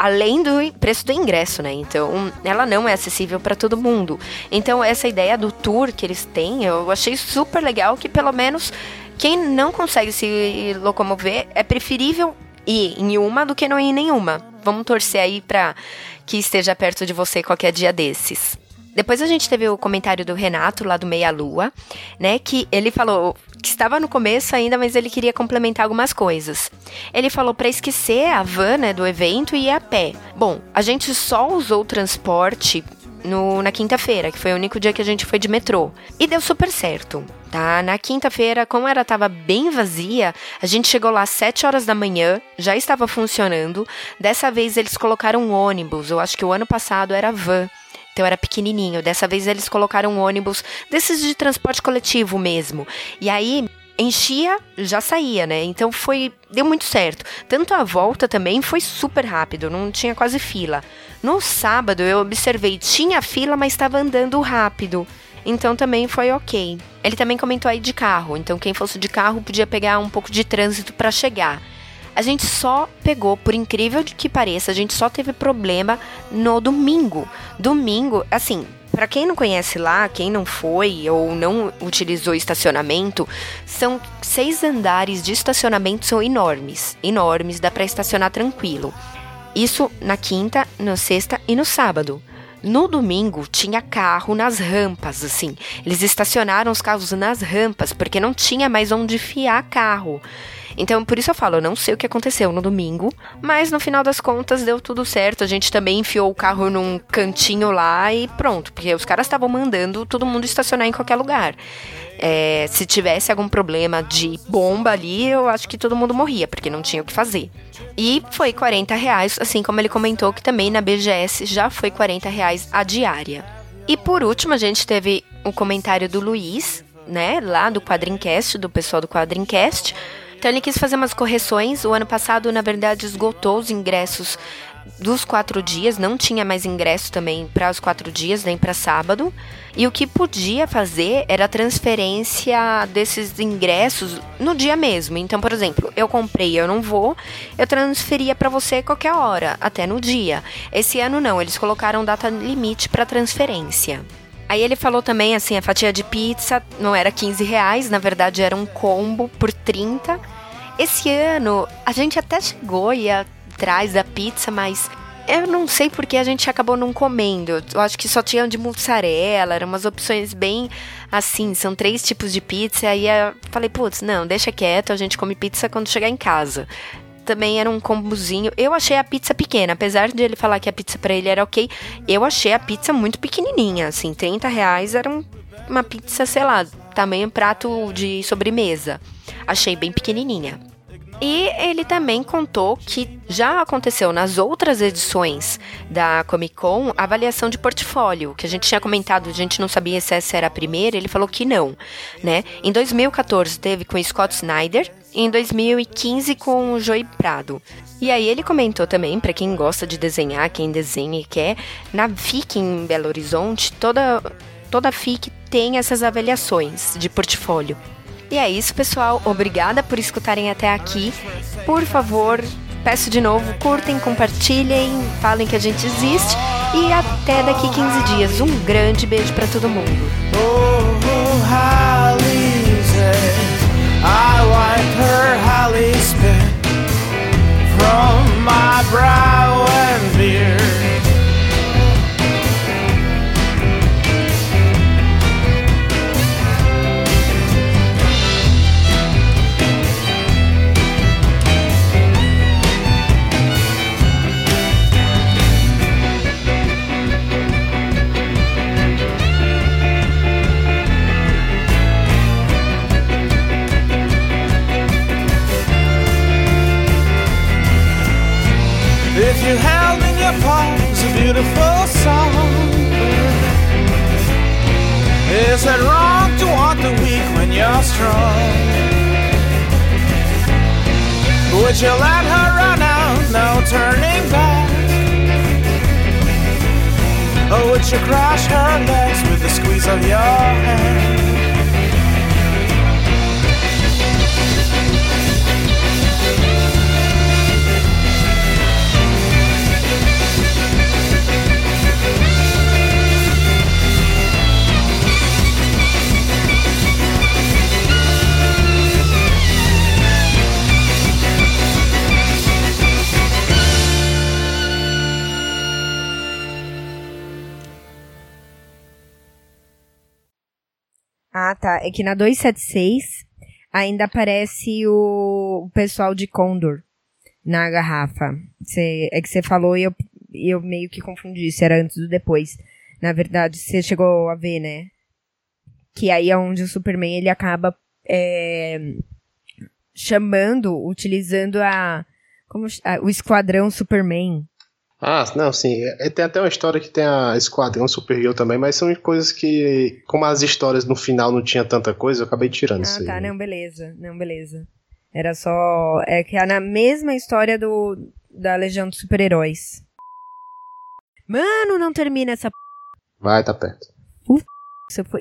além do preço do ingresso, né? Então, ela não é acessível para todo mundo. Então, essa ideia do tour que eles têm, eu achei super legal que pelo menos quem não consegue se locomover é preferível ir em uma do que não ir em nenhuma. Vamos torcer aí para que esteja perto de você qualquer dia desses. Depois a gente teve o comentário do Renato, lá do Meia Lua, né? Que ele falou que estava no começo ainda, mas ele queria complementar algumas coisas. Ele falou para esquecer a van né, do evento e ir a pé. Bom, a gente só usou o transporte no, na quinta-feira, que foi o único dia que a gente foi de metrô. E deu super certo, tá? Na quinta-feira, como ela estava bem vazia, a gente chegou lá às 7 horas da manhã, já estava funcionando. Dessa vez eles colocaram um ônibus, eu acho que o ano passado era van. Então era pequenininho. Dessa vez eles colocaram um ônibus desses de transporte coletivo mesmo. E aí enchia, já saía, né? Então foi deu muito certo. Tanto a volta também foi super rápido, não tinha quase fila. No sábado eu observei, tinha fila, mas estava andando rápido. Então também foi ok. Ele também comentou aí de carro, então quem fosse de carro podia pegar um pouco de trânsito para chegar. A gente só pegou, por incrível que pareça, a gente só teve problema no domingo. Domingo, assim, para quem não conhece lá, quem não foi ou não utilizou estacionamento, são seis andares de estacionamento, são enormes, enormes, dá para estacionar tranquilo. Isso na quinta, na sexta e no sábado. No domingo tinha carro nas rampas, assim. Eles estacionaram os carros nas rampas porque não tinha mais onde fiar carro. Então, por isso eu falo, eu não sei o que aconteceu no domingo, mas no final das contas deu tudo certo. A gente também enfiou o carro num cantinho lá e pronto, porque os caras estavam mandando todo mundo estacionar em qualquer lugar. É, se tivesse algum problema de bomba ali, eu acho que todo mundo morria, porque não tinha o que fazer. E foi 40 reais, assim como ele comentou que também na BGS já foi 40 reais a diária. E por último, a gente teve o comentário do Luiz, né, lá do Quadrincast, do pessoal do Quadrincast, então ele quis fazer umas correções. O ano passado, na verdade, esgotou os ingressos dos quatro dias, não tinha mais ingresso também para os quatro dias, nem para sábado. E o que podia fazer era a transferência desses ingressos no dia mesmo. Então, por exemplo, eu comprei, eu não vou, eu transferia para você qualquer hora, até no dia. Esse ano não, eles colocaram data limite para transferência. Aí ele falou também assim, a fatia de pizza não era 15 reais, na verdade era um combo por 30. Esse ano a gente até chegou e atrás da pizza, mas eu não sei porque a gente acabou não comendo. Eu acho que só tinha de mussarela, eram umas opções bem assim, são três tipos de pizza. Aí eu falei, putz, não, deixa quieto, a gente come pizza quando chegar em casa também era um combozinho. Eu achei a pizza pequena, apesar de ele falar que a pizza para ele era ok, eu achei a pizza muito pequenininha, assim, 30 reais era um, uma pizza, sei lá, tamanho prato de sobremesa. Achei bem pequenininha. E ele também contou que já aconteceu nas outras edições da Comic Con avaliação de portfólio, que a gente tinha comentado, a gente não sabia se essa era a primeira, ele falou que não, né? Em 2014 teve com Scott Snyder, em 2015 com o Joey Prado. E aí ele comentou também, para quem gosta de desenhar, quem desenha e quer, na FIC em Belo Horizonte, toda, toda FIC tem essas avaliações de portfólio. E é isso, pessoal. Obrigada por escutarem até aqui. Por favor, peço de novo, curtem, compartilhem, falem que a gente existe. E até daqui 15 dias. Um grande beijo para todo mundo. From my brow Is it wrong to want the weak when you're strong? Would you let her run out, no turning back? Or would you crush her legs with the squeeze of your hand? Ah, tá. É que na 276 ainda aparece o, pessoal de Condor na garrafa. Cê, é que você falou e eu, eu meio que confundi se era antes ou depois. Na verdade, você chegou a ver, né? Que aí é onde o Superman ele acaba é, chamando, utilizando a, como, a, o esquadrão Superman ah, não, sim. É, tem até uma história que tem a Esquadrão Superior também, mas são coisas que, como as histórias no final não tinha tanta coisa, eu acabei tirando ah, isso tá, aí. não, beleza. Não, beleza. Era só. É que é na mesma história do da Legião dos Super-Heróis. Mano, não termina essa. Vai, tá perto. Uf,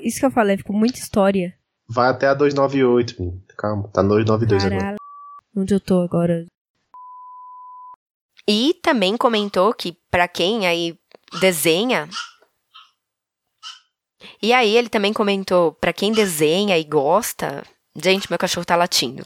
isso que eu falei, ficou muita história. Vai até a 298, calma, tá no 292 Caralho. agora. Onde eu tô agora? E também comentou que para quem aí desenha e aí ele também comentou para quem desenha e gosta, gente, meu cachorro tá latindo.